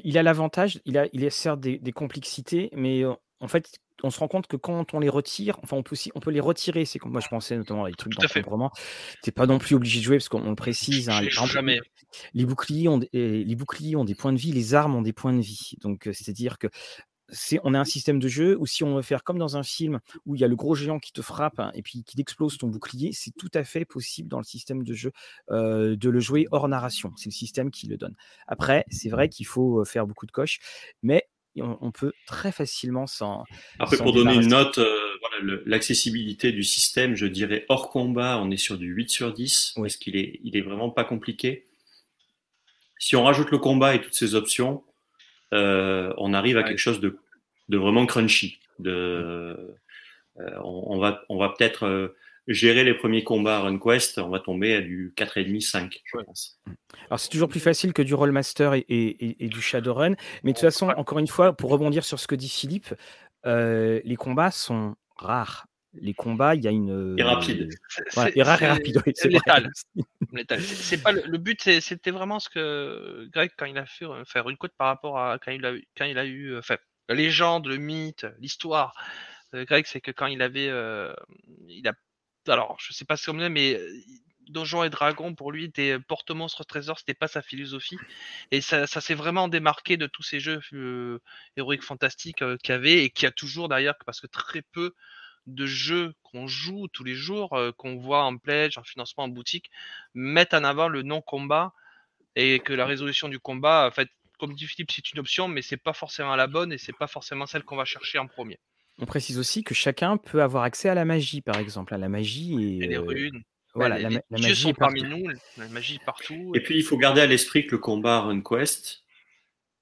il a l'avantage, il a, il certes des, complexités, mais en fait, on se rend compte que quand on les retire, enfin, on peut, aussi, on peut les retirer. C'est comme moi, je pensais notamment à des trucs d'encombrement. Tu n'es pas non plus obligé de jouer parce qu'on le précise. hein, jamais. boucliers, ont, les boucliers ont des points de vie, les armes ont des points de vie. Donc, euh, c'est-à-dire que c'est, on a un système de jeu où si on veut faire comme dans un film où il y a le gros géant qui te frappe hein, et puis qui explose ton bouclier, c'est tout à fait possible dans le système de jeu euh, de le jouer hors narration. C'est le système qui le donne. Après, c'est vrai qu'il faut euh, faire beaucoup de coches, mais on, on peut très facilement s'en. Après, pour donner une note, euh, voilà, l'accessibilité du système, je dirais hors combat, on est sur du 8 sur 10, Oui. parce qu'il est, il est vraiment pas compliqué? Si on rajoute le combat et toutes ces options, euh, on arrive à Ouais. quelque chose de, de vraiment crunchy. De, euh, on, on va, on va peut-être euh, gérer les premiers combats à RunQuest, on va tomber à du 4,5, 5, je pense. Alors, c'est toujours plus facile que du Rollmaster et, et- et- et du Shadowrun. Mais de toute façon, encore une fois, pour rebondir sur ce que dit Philippe, euh, les combats sont rares. Les combats, il y a une. Et rapide. Voilà, et rare et rapide, oui, c'est létal. C'est pas le, le but, c'était vraiment ce que Greg quand il a fait euh, faire une côte par rapport à quand il a eu, quand il a eu, euh, enfin, la légende, le mythe, l'histoire. Greg, c'est que quand il avait, euh, il a, alors je sais pas si c'est mais euh, Donjons et Dragons pour lui était porte-monstre trésor, c'était pas sa philosophie et ça, s'est vraiment démarqué de tous ces jeux héroïques fantastiques qu'il y avait et qu'il y a toujours d'ailleurs parce que très peu de jeux qu'on joue tous les jours, qu'on voit en pledge, en financement en boutique, mettent en avant le non-combat et que la résolution du combat, en fait, comme dit Philippe, c'est une option, mais c'est pas forcément la bonne et c'est pas forcément celle qu'on va chercher en premier. On précise aussi que chacun peut avoir accès à la magie, par exemple. à La magie Et et. les euh, runes, voilà, les, la, les magie sont est parmi nous, la magie partout. Et puis, il faut garder à l'esprit que le combat RunQuest,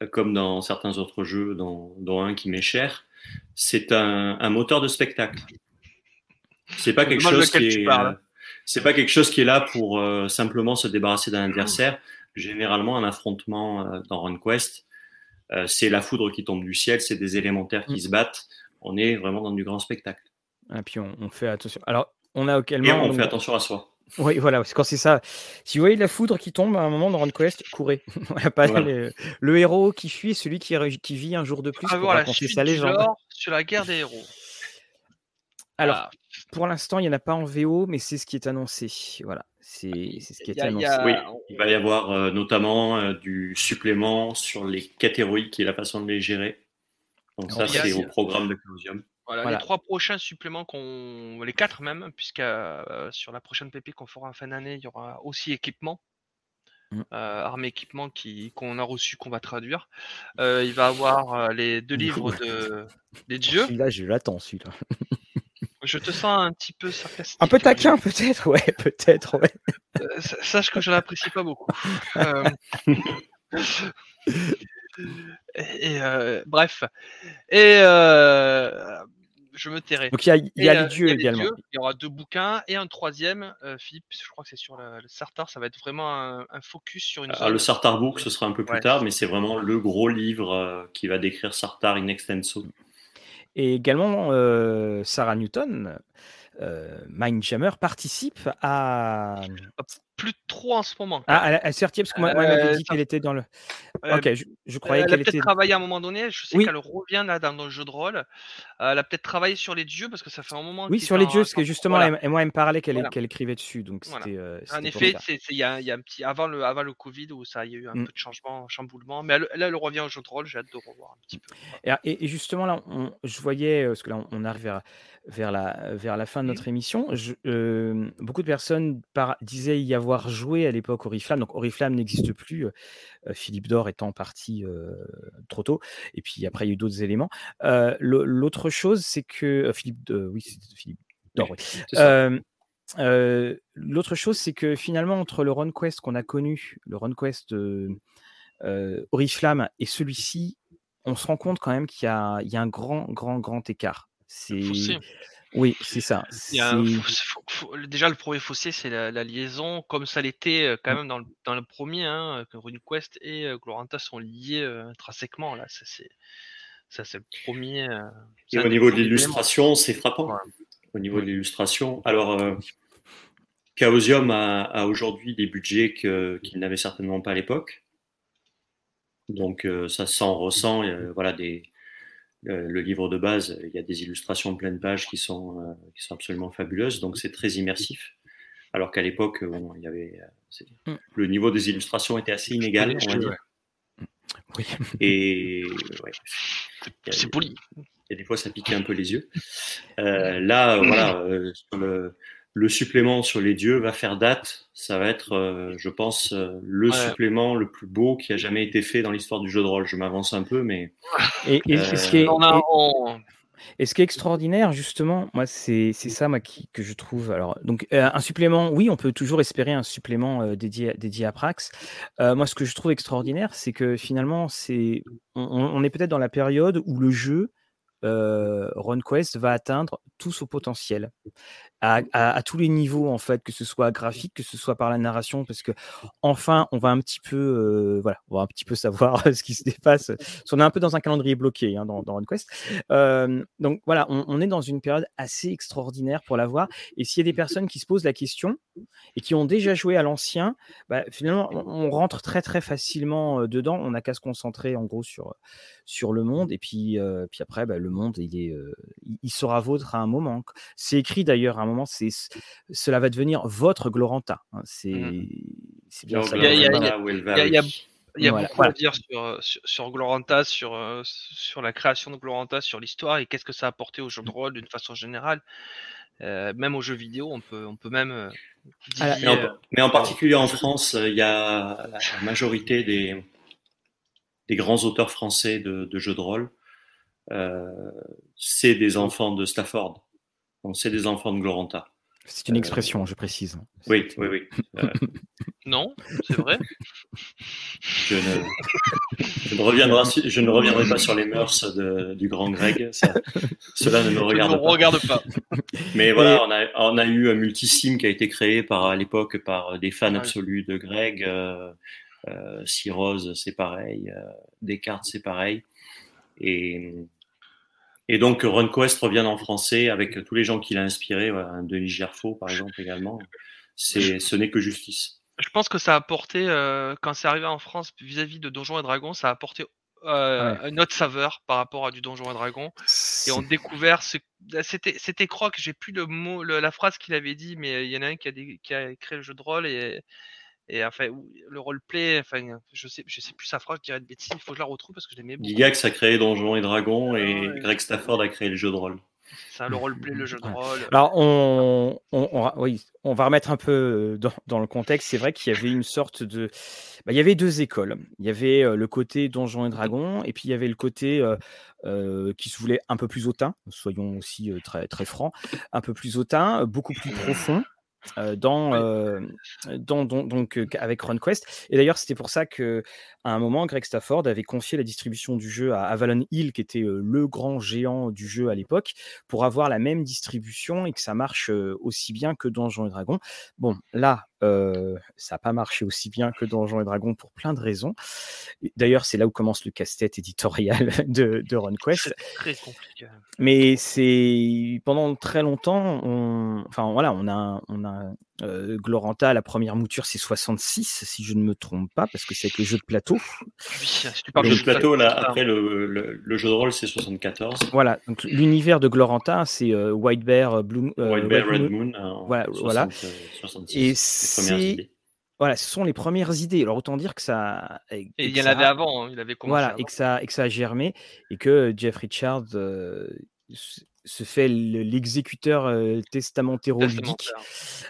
euh, comme dans certains autres jeux, dont, dont un qui m'est cher, c'est un, un moteur de spectacle. C'est pas quelque chose qui est, c'est pas quelque chose qui est là pour euh, simplement se débarrasser d'un adversaire. Généralement, un affrontement euh, dans RunQuest, euh, c'est la foudre qui tombe du ciel, c'est des élémentaires qui Mm. se battent. On est vraiment dans du grand spectacle. Et puis, on, on fait attention. Alors, on a Et également. on donc- fait attention à soi. Oui, voilà, c'est quand c'est ça. Si vous voyez la foudre qui tombe à un moment dans RunQuest, courez. Voilà, pas Voilà. le, le héros qui fuit est celui qui, qui vit un jour de plus Ah, pour voilà, raconter sa légende. lore sur la guerre des héros. Alors, Ah, pour l'instant, il n'y en a pas en VO, mais c'est ce qui est annoncé. Voilà, c'est ce qui a- y annoncé. a- Oui, il va y avoir euh, notamment euh, du supplément sur les catégories et la façon de les gérer. Donc ça, c'est au programme de Chaosium. Voilà, Voilà. les trois prochains suppléments qu'on, les quatre même, puisque euh, sur la prochaine PP qu'on fera en fin d'année, il y aura aussi équipement, Mm. euh, armée équipement qui qu'on a reçu, qu'on va traduire. Euh, il va avoir euh, les deux livres de des dieux. Celui-là, je l'attends, celui-là. Je te sens un petit peu sarcastique. Un peu taquin, peut-être, ouais, peut-être, ouais. Euh, Sache que je l'apprécie pas beaucoup. Euh, Et, euh, bref. Et euh, je me tairai. Donc, il y a, y euh, les dieux il y a les également. dieux, il y aura deux bouquins et un troisième, euh, Philippe, je crois que c'est sur le, le Sartar, ça va être vraiment un, un focus sur une Alors, le Sartar Book, ce sera un peu plus Ouais. tard, mais c'est vraiment le gros livre euh, qui va décrire Sartar in extenso. Et également, Sarah Newton, Mindjammer, participe à plus trop en ce moment. Ah, elle, elle s'est retirée parce que moi, moi elle m'avait dit qu'elle était dans le. ok, je, je croyais elle qu'elle a peut-être était. travaillé à un moment donné. Je sais Oui. qu'elle revient là dans le jeu de rôle. Euh, elle a peut-être travaillé sur les dieux parce que ça fait un moment. Oui, sur les dieux, parce que en- justement, voilà. elle- moi, elle me parlait qu'elle Voilà. écrivait dessus. Donc, Voilà. c'était. euh, En effet, il y, a il y a un petit avant le avant le Covid où ça il y a eu un Mm. peu de changement, chamboulement. Mais elle, là, elle revient au jeu de rôle. J'ai hâte de revoir un petit peu. Et, et- justement, là, on- je voyais, euh, parce que là, on- arrive vers, vers, la, vers la fin de Mhm. notre émission, je- euh, beaucoup de personnes par- disaient y avoir joué à l'époque Oriflamme. Donc, Oriflamme n'existe plus, euh, euh, Philippe Dor étant parti euh, trop tôt. Et puis après, il y a eu d'autres éléments. L'autre chose, c'est que. Philippe, oui, Philippe Dor, oui. Euh, L'autre chose, c'est que finalement, entre le RunQuest qu'on a connu, le RunQuest euh, euh, Oriflamme et celui-ci, on se rend compte quand même qu'il y y a un grand, grand, grand écart. C'est. Oui, c'est ça. Il y a un déjà le premier fossé, c'est la, la liaison, comme ça l'était euh, quand Mm. même dans le, dans le premier, hein, que RuneQuest et euh, Gloranta sont liés euh, intrinsèquement. Là, ça c'est ça c'est le premier. euh, Et au niveau de l'illustration, c'est frappant. Ouais. Au niveau de l'illustration, alors euh, Chaosium a, a aujourd'hui des budgets que- qu'il n'avait certainement pas à l'époque. Donc euh, ça s'en ressent. euh, voilà des euh, le livre de base, il y a des illustrations de pleine page qui sont euh, qui sont absolument fabuleuses. Donc c'est très immersif. Alors qu'à l'époque, bon, il y avait euh, Mm. le niveau des illustrations était assez inégal, on va dire. oui. Et ouais, C'est poli. et des fois ça piquait un peu les yeux. Euh, là, voilà, euh, sur le, le supplément sur les dieux va faire date. Ça va être, euh, je pense, euh, le Ouais. supplément le plus beau qui a jamais été fait dans l'histoire du jeu de rôle. Je m'avance un peu, mais Et, ce qui est, On a, et- on- et ce qui est extraordinaire, justement, moi, c'est c'est ça moi, qui, que je trouve. Alors, donc, euh, un supplément, oui, on peut toujours espérer un supplément euh, dédié, dédié à Prax. Euh, moi, ce que je trouve extraordinaire, c'est que finalement, c'est on, on est peut-être dans la période où le jeu euh, RunQuest va atteindre tout son potentiel. À, à- à tous les niveaux en fait, que ce soit graphique, que ce soit par la narration, parce que enfin on va un petit peu, euh, voilà, on va un petit peu savoir ce qui se dépasse. Parce qu'on est un peu dans un calendrier bloqué hein, dans, dans RunQuest. Euh, donc voilà, on, on est dans une période assez extraordinaire pour l'avoir. Et s'il y a des personnes qui se posent la question et qui ont déjà joué à l'ancien, bah, finalement on, rentre très très facilement euh, dedans. On n'a qu'à se concentrer en gros sur sur le monde et puis euh, puis après bah, le monde il est euh, il, sera vôtre à un moment. C'est écrit d'ailleurs à un moment, c'est cela va devenir votre Gloranta. hein. C'est Mhm. c'est bien ça. Il y a- il y a- il y Là où elle va, il y a- il y a- oui. Il y a Voilà, beaucoup voilà. à dire sur, sur, sur Gloranta, sur, sur la création de Gloranta, sur l'histoire et qu'est-ce que ça a apporté au jeu de rôle d'une façon générale. Euh, même aux jeux vidéo, on peut, on peut même euh, Ah, Mais en, mais en particulier en France, euh, il y a la, la majorité des, des grands auteurs français de, de jeux de rôle. Euh, c'est des enfants de Stafford. Donc c'est des enfants de Gloranta. C'est une expression, je précise. Oui, oui, oui. Euh, euh, Non, c'est vrai. je, ne, je, ne reviendrai, su- je ne reviendrai pas sur les mœurs de- du grand Greg. Ça, cela ne me regarde me pas. regarde pas. Mais voilà, on a, on a eu un multisim qui a été créé par, à l'époque par des fans Ouais. absolus de Greg. Euh, euh, Cyrose, c'est pareil. Euh, Descartes, c'est pareil. Et, et donc, RunQuest revient en français avec tous les gens qu'il a inspirés. Voilà, Denis Gerfaux, par exemple, également. C'est, ce n'est que justice. Je pense que ça a apporté, euh, quand c'est arrivé en France vis-à-vis de Donjons et Dragons, ça a apporté euh, une autre saveur par rapport à du Donjons et Dragons. Et on a découvert ce. C'était, c'était Croc, j'ai plus le mot, le- la phrase qu'il avait dit, mais il y en a un qui a, qui a créé le jeu de rôle et, et enfin, le roleplay, enfin, je sais, je sais plus sa phrase, je dirais de bêtises, il faut que je la retrouve parce que je l'aimais beaucoup. Gigax a créé Donjons et Dragons et Ah ouais. Greg Stafford a créé le jeu de rôle. Ça, le roleplay, le jeu de rôle. Alors, on, on, oui, on va remettre un peu euh, dans, dans le contexte. C'est vrai qu'il y avait une sorte de. bah, il y avait deux écoles. Il y avait euh, le côté Donjons et Dragons, et puis il y avait le côté euh, euh, qui se voulait un peu plus hautain, soyons aussi euh, très, très francs, un peu plus hautain, beaucoup plus profond. Euh, dans, Oui. euh, dans, dans- donc euh, avec RunQuest. Et d'ailleurs, c'était pour ça que à un moment, Greg Stafford avait confié la distribution du jeu à Avalon Hill, qui était le grand géant du jeu à l'époque, pour avoir la même distribution et que ça marche aussi bien que Donjons et Dragons. Bon, là, ça n'a pas marché aussi bien que Donjons et Dragons pour plein de raisons. D'ailleurs, c'est là où commence le casse-tête éditorial de, de RunQuest. Très compliqué. Mais c'est pendant très longtemps, on, enfin voilà, on a, on a Gloranta, la première mouture, c'est 66, si je ne me trompe pas, parce que c'est avec le jeu de plateau. Oui, si tu parles le jeu de plateau, là, après le, le, jeu de rôle, c'est 74. Voilà, donc l'univers de Gloranta, c'est White Bear, Blue, White Bear, Red Moon. voilà, 60, voilà. 66, Et c'est voilà, ce sont les premières idées. Alors autant dire que ça. Et, il y en avait avant, hein, il avait commencé. Voilà, et que ça, et que ça a germé, et que Jeff Richards se fait l'exécuteur euh, testamentaire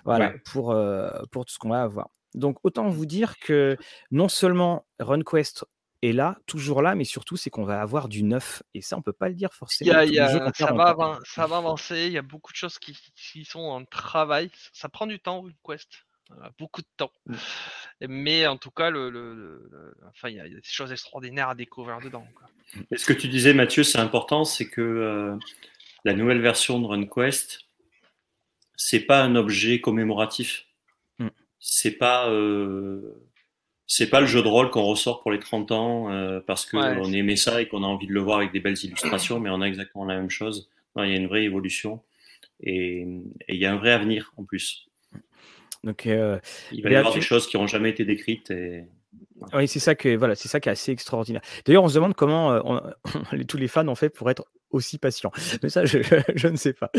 voilà, pour, euh, pour tout ce qu'on va avoir. Donc autant vous dire que non seulement RunQuest est là, toujours là, mais surtout c'est qu'on va avoir du neuf. Et ça, on peut pas le dire forcément. ça, va ça, va avancer, il y a beaucoup de choses qui, qui, sont en travail. Ça prend du temps, RunQuest. beaucoup de temps. Mmh. Mais en tout cas, le, le, enfin, il y a des choses extraordinaires à découvrir dedans. Et ce que tu disais, Mathieu, c'est important, c'est que euh, la nouvelle version de RunQuest, c'est pas un objet commémoratif. Mm. C'est pas euh, c'est pas le jeu de rôle qu'on ressort pour les 30 ans euh, parce qu'on aimait ça et qu'on a envie de le voir avec des belles illustrations, mais on a exactement la même chose. il y a une vraie évolution et, il y a un vrai avenir en plus. Donc, euh, il va y avoir des choses qui n'ont jamais été décrites et oui, c'est ça que voilà, c'est ça qui est assez extraordinaire. D'ailleurs, on se demande comment euh, tous les fans ont fait pour être aussi patients. Mais ça, je, je ne sais pas.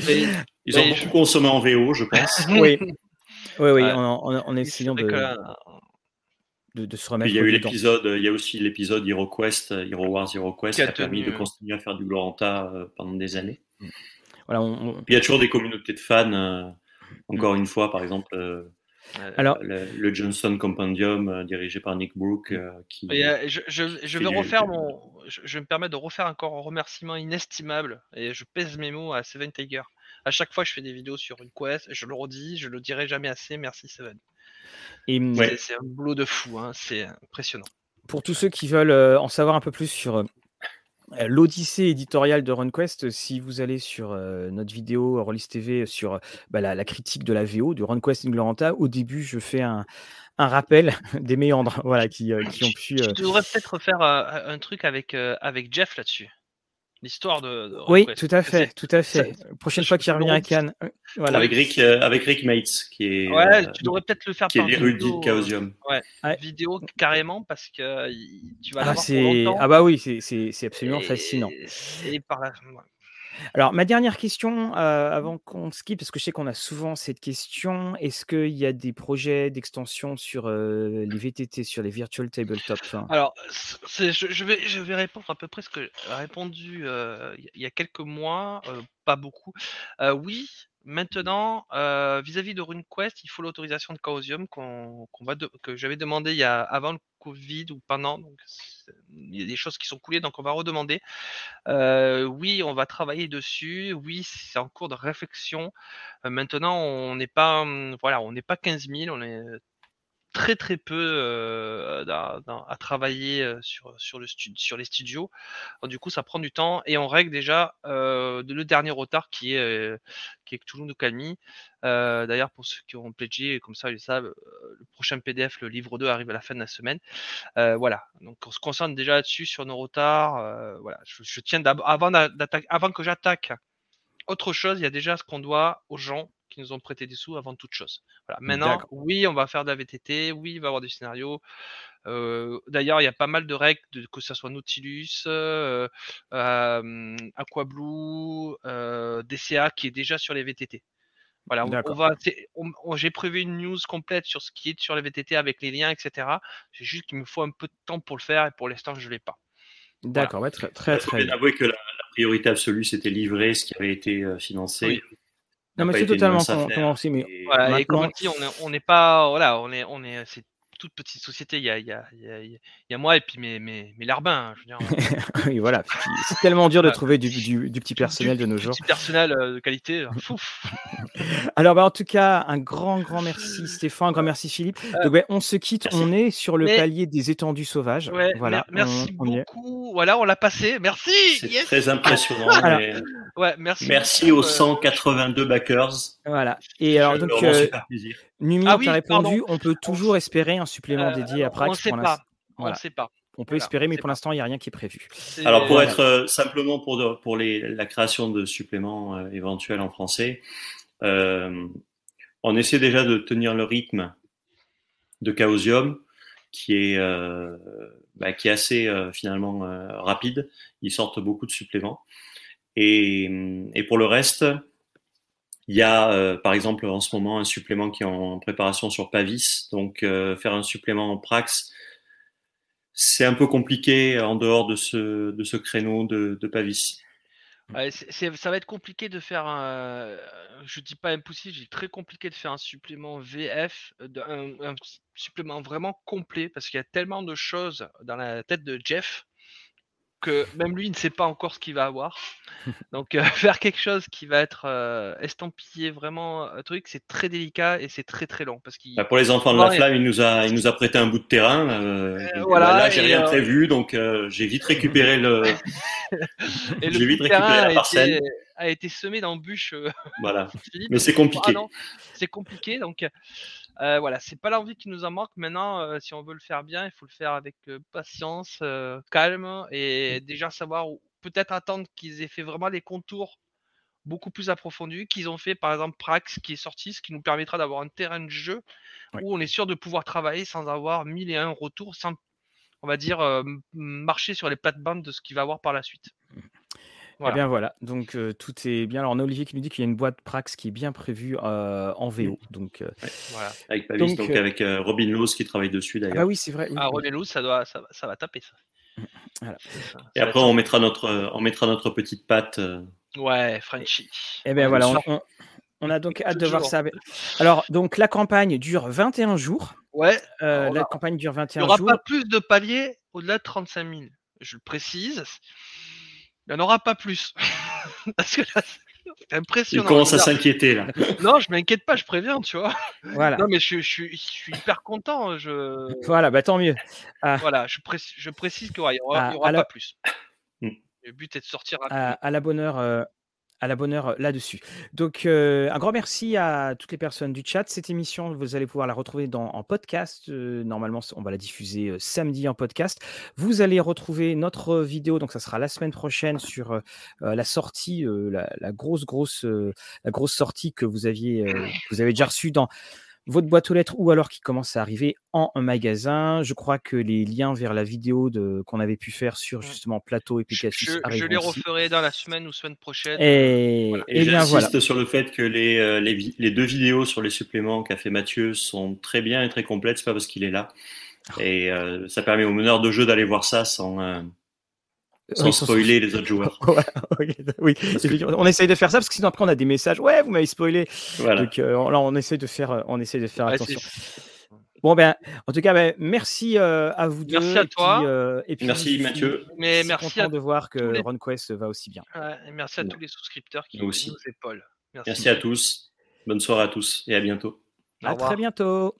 ils ont beaucoup consommé en VO, je pense. oui, oui, oui, en, en, essayant de, de, se remettre. Il y a eu l'épisode, il y a aussi l'épisode HeroQuest, Hero Wars HeroQuest, qui a, permis de continuer à faire du Gloranta euh, pendant des années. Voilà, il y a toujours des communautés de fans. Euh, encore une fois, par exemple euh, Alors, le, Johnson Compendium euh, dirigé par Nick Brook. Euh, qui, je, je, vais refaire mon, je, me permets de refaire encore un remerciement inestimable et je pèse mes mots à Seven Tiger. À chaque fois, je fais des vidéos sur une quest, je le redis, je le dirai jamais assez. Merci Seven. C'est un boulot de fou, hein, c'est impressionnant. Pour tous ceux qui veulent en savoir un peu plus sur euh, l'odyssée éditoriale de RunQuest, si vous allez sur euh, notre vidéo Rollis TV sur bah, la, critique de la VO, de RunQuest Gloranta, au début, je fais un, rappel des méandres voilà, qui, euh, qui ont pu. Tu devrais peut-être faire un truc avec, avec Jeff là-dessus l'histoire de, Oui, tout à fait, tout à fait. Prochaine fois qu'il revient à Cannes. Euh, voilà. Avec Rick, euh, avec Rick Mates, qui est. Ouais, tu devrais peut-être le faire qui est l'érudit de Chaosium. Ouais, vidéo carrément parce que tu vas ah, l'avoir Ah bah oui, c'est absolument fascinant. Et par là, alors, ma dernière question, euh, avant qu'on skip, parce que je sais qu'on a souvent cette question, est-ce qu'il y a des projets d'extension sur euh, les VTT, sur les Virtual Tabletop Alors, je, vais, répondre à peu près ce que j'ai répondu euh, il y a quelques mois, pas beaucoup. oui, Maintenant, vis-à-vis de RuneQuest, il faut l'autorisation de Chaosium qu'on, va que j'avais demandé il y a, avant le Covid ou pendant. Donc, il y a des choses qui sont coulées, donc on va redemander. oui, on va travailler dessus. Oui, c'est en cours de réflexion. maintenant, on n'est pas, hum, voilà, on n'est pas 15 000, on est très très peu euh, à, travailler euh, sur, sur, le sur les studios. du coup, ça prend du temps et on règle déjà euh, le dernier retard qui est, qui est Toulouse Calmi. D'ailleurs, pour ceux qui ont pledgé, comme ça ils savent, le prochain PDF, le livre 2, arrive à la fin de la semaine. voilà, donc on se concentre déjà là-dessus sur nos retards. voilà, je, je tiens avant, avant que j'attaque autre chose, il y a déjà ce qu'on doit aux gens qui nous ont prêté des sous avant toute chose. Voilà. Maintenant, oui, on va faire de la VTT, oui, il va y avoir des scénarios. Euh, d'ailleurs, il y a pas mal de règles, que ce soit Nautilus, euh, euh, Aquablue, DCA, qui est déjà sur les VTT. Voilà, on, va, j'ai prévu une news complète sur ce qui est sur les VTT avec les liens, etc. C'est juste qu'il me faut un peu de temps pour le faire et pour l'instant, je ne l'ai pas. D'accord, très, très, très, bien. avouer que la, priorité absolue, c'était livrer ce qui avait été financé. Non, mais c'est totalement compréhensible. Mais voilà, et comme on dit, on n'est pas. Voilà, on est, on est, c'est toute petite société. Il y a, il y a, il y a moi et puis mes, mes, mes larbins. Hein, je veux dire, oui, voilà. C'est tellement dur de trouver du, du, du petit personnel de nos jours. Du petit personnel euh, de qualité. Alors, bah, en tout cas, un grand, grand merci Stéphane, un grand merci Philippe. Euh, Donc, ouais, on se quitte. On est sur le palier des étendues sauvages. voilà. Merci beaucoup. voilà, on l'a passé. Merci. C'est très impressionnant. mais... Ouais, merci. Merci aux 182 backers. Voilà. Et alors, donc, euh, Numi, ah tu as répondu, on peut toujours espérer un supplément dédié à Prax. On ne sait pas. On ne sait pas. On peut espérer, mais pour l'instant, il n'y a rien qui est prévu. Alors, pour être simplement pour, pour les, la création de suppléments éventuels en français, on essaie déjà de tenir le rythme de Chaosium, qui est, euh, bah, qui est assez euh, finalement euh, rapide. Ils sortent beaucoup de suppléments. Et, et pour le reste, il y a par exemple en ce moment un supplément qui est en préparation sur Pavis. Donc faire un supplément en Prax, c'est un peu compliqué en dehors de ce, de ce créneau de, Pavis. Ça va être compliqué de faire un. Je dis pas impossible, j'ai très compliqué de faire un supplément VF, un, supplément vraiment complet, parce qu'il y a tellement de choses dans la tête de Jeff même lui il ne sait pas encore ce qu'il va avoir. Donc euh, faire quelque chose qui va être euh, estampillé vraiment un truc, c'est très délicat et c'est très très long parce qu'il. Bah, pour les enfants de la flamme, il nous a il nous a prêté un bout de terrain. Euh, voilà. Bah, là, j'ai rien prévu, donc j'ai vite récupéré le. et le vite récupéré la parcelle. A été, semé dans bûche. voilà. Mais c'est compliqué. Ah c'est compliqué, donc. Euh, voilà, c'est pas l'envie qui nous en manque. Maintenant, euh, si on veut le faire bien, il faut le faire avec euh, patience, calme et mmh. déjà savoir peut-être attendre qu'ils aient fait vraiment les contours beaucoup plus approfondis, qu'ils ont fait par exemple Prax qui est sorti, ce qui nous permettra d'avoir un terrain de jeu où on est sûr de pouvoir travailler sans avoir mille et un retours, sans, on va dire, marcher sur les plates-bandes de ce qu'il va avoir par la suite. Mmh. Eh bien voilà, donc tout est bien. Alors on a Olivier qui nous dit qu'il y a une boîte Prax qui est bien prévue en VO. Donc, voilà. Avec Pavis, donc, avec Robin Lowe qui travaille dessus ah d'ailleurs. Ah oui, c'est vrai. Ah, Robin Lowe, ça, doit, ça, ça, va taper ça. Voilà. Et après, on mettra, notre, on mettra notre petite patte. Ouais, Frenchy. Eh bien voilà, on, a donc hâte de voir ça. Alors, donc la campagne dure 21 jours. Ouais. la campagne dure 21 jours. Il n'y aura pas plus de paliers au-delà de 35 000. Je le précise. Il n'y en aura pas plus. Parce que c'est impressionnant. Il commence à s'inquiéter là. non, je m'inquiète pas, je préviens, tu vois. Voilà. Non, mais je, je, je suis hyper content. Je... Voilà, bah tant mieux. Ah. Voilà, je, précise, je précise qu'il n'y aura, ah, aura pas plus. Hmm. Le but est de sortir à, à la bonne heure. Euh, à la bonne heure là-dessus. Donc, un grand merci à toutes les personnes du chat. Cette émission, vous allez pouvoir la retrouver dans, en podcast. normalement, on va la diffuser samedi en podcast. Vous allez retrouver notre vidéo, donc ça sera la semaine prochaine sur la sortie, la, grosse, grosse, grosse sortie que vous aviez, que vous avez déjà reçue dans votre boîte aux lettres ou alors qui commence à arriver en un magasin. Je crois que les liens vers la vidéo qu'on avait pu faire sur mmh. justement Plateau et Pegasus je, je, les referai dans la semaine ou semaine prochaine. Et, et, bien voilà. sur le fait que les, euh, les, les, deux vidéos sur les suppléments qu'a fait Mathieu sont très bien et très complètes. C'est pas parce qu'il est là. Ah. Et euh, ça permet aux meneurs de jeu d'aller voir ça sans, euh, sans spoiler les autres joueurs. oui, on essaye de faire ça parce que sinon après on a des messages. Ouais, vous m'avez spoilé. Donc euh, là, on essaie de faire, euh, on essaie de faire attention. Bon ben, en tout cas, ben, merci euh, à vous deux. Merci à toi. et puis, merci Mathieu. Mais merci content de voir que les... RunQuest va aussi bien. et merci à tous les souscripteurs qui nous, aussi. Merci. merci à tous. Bonne soirée à tous et à bientôt. À très bientôt.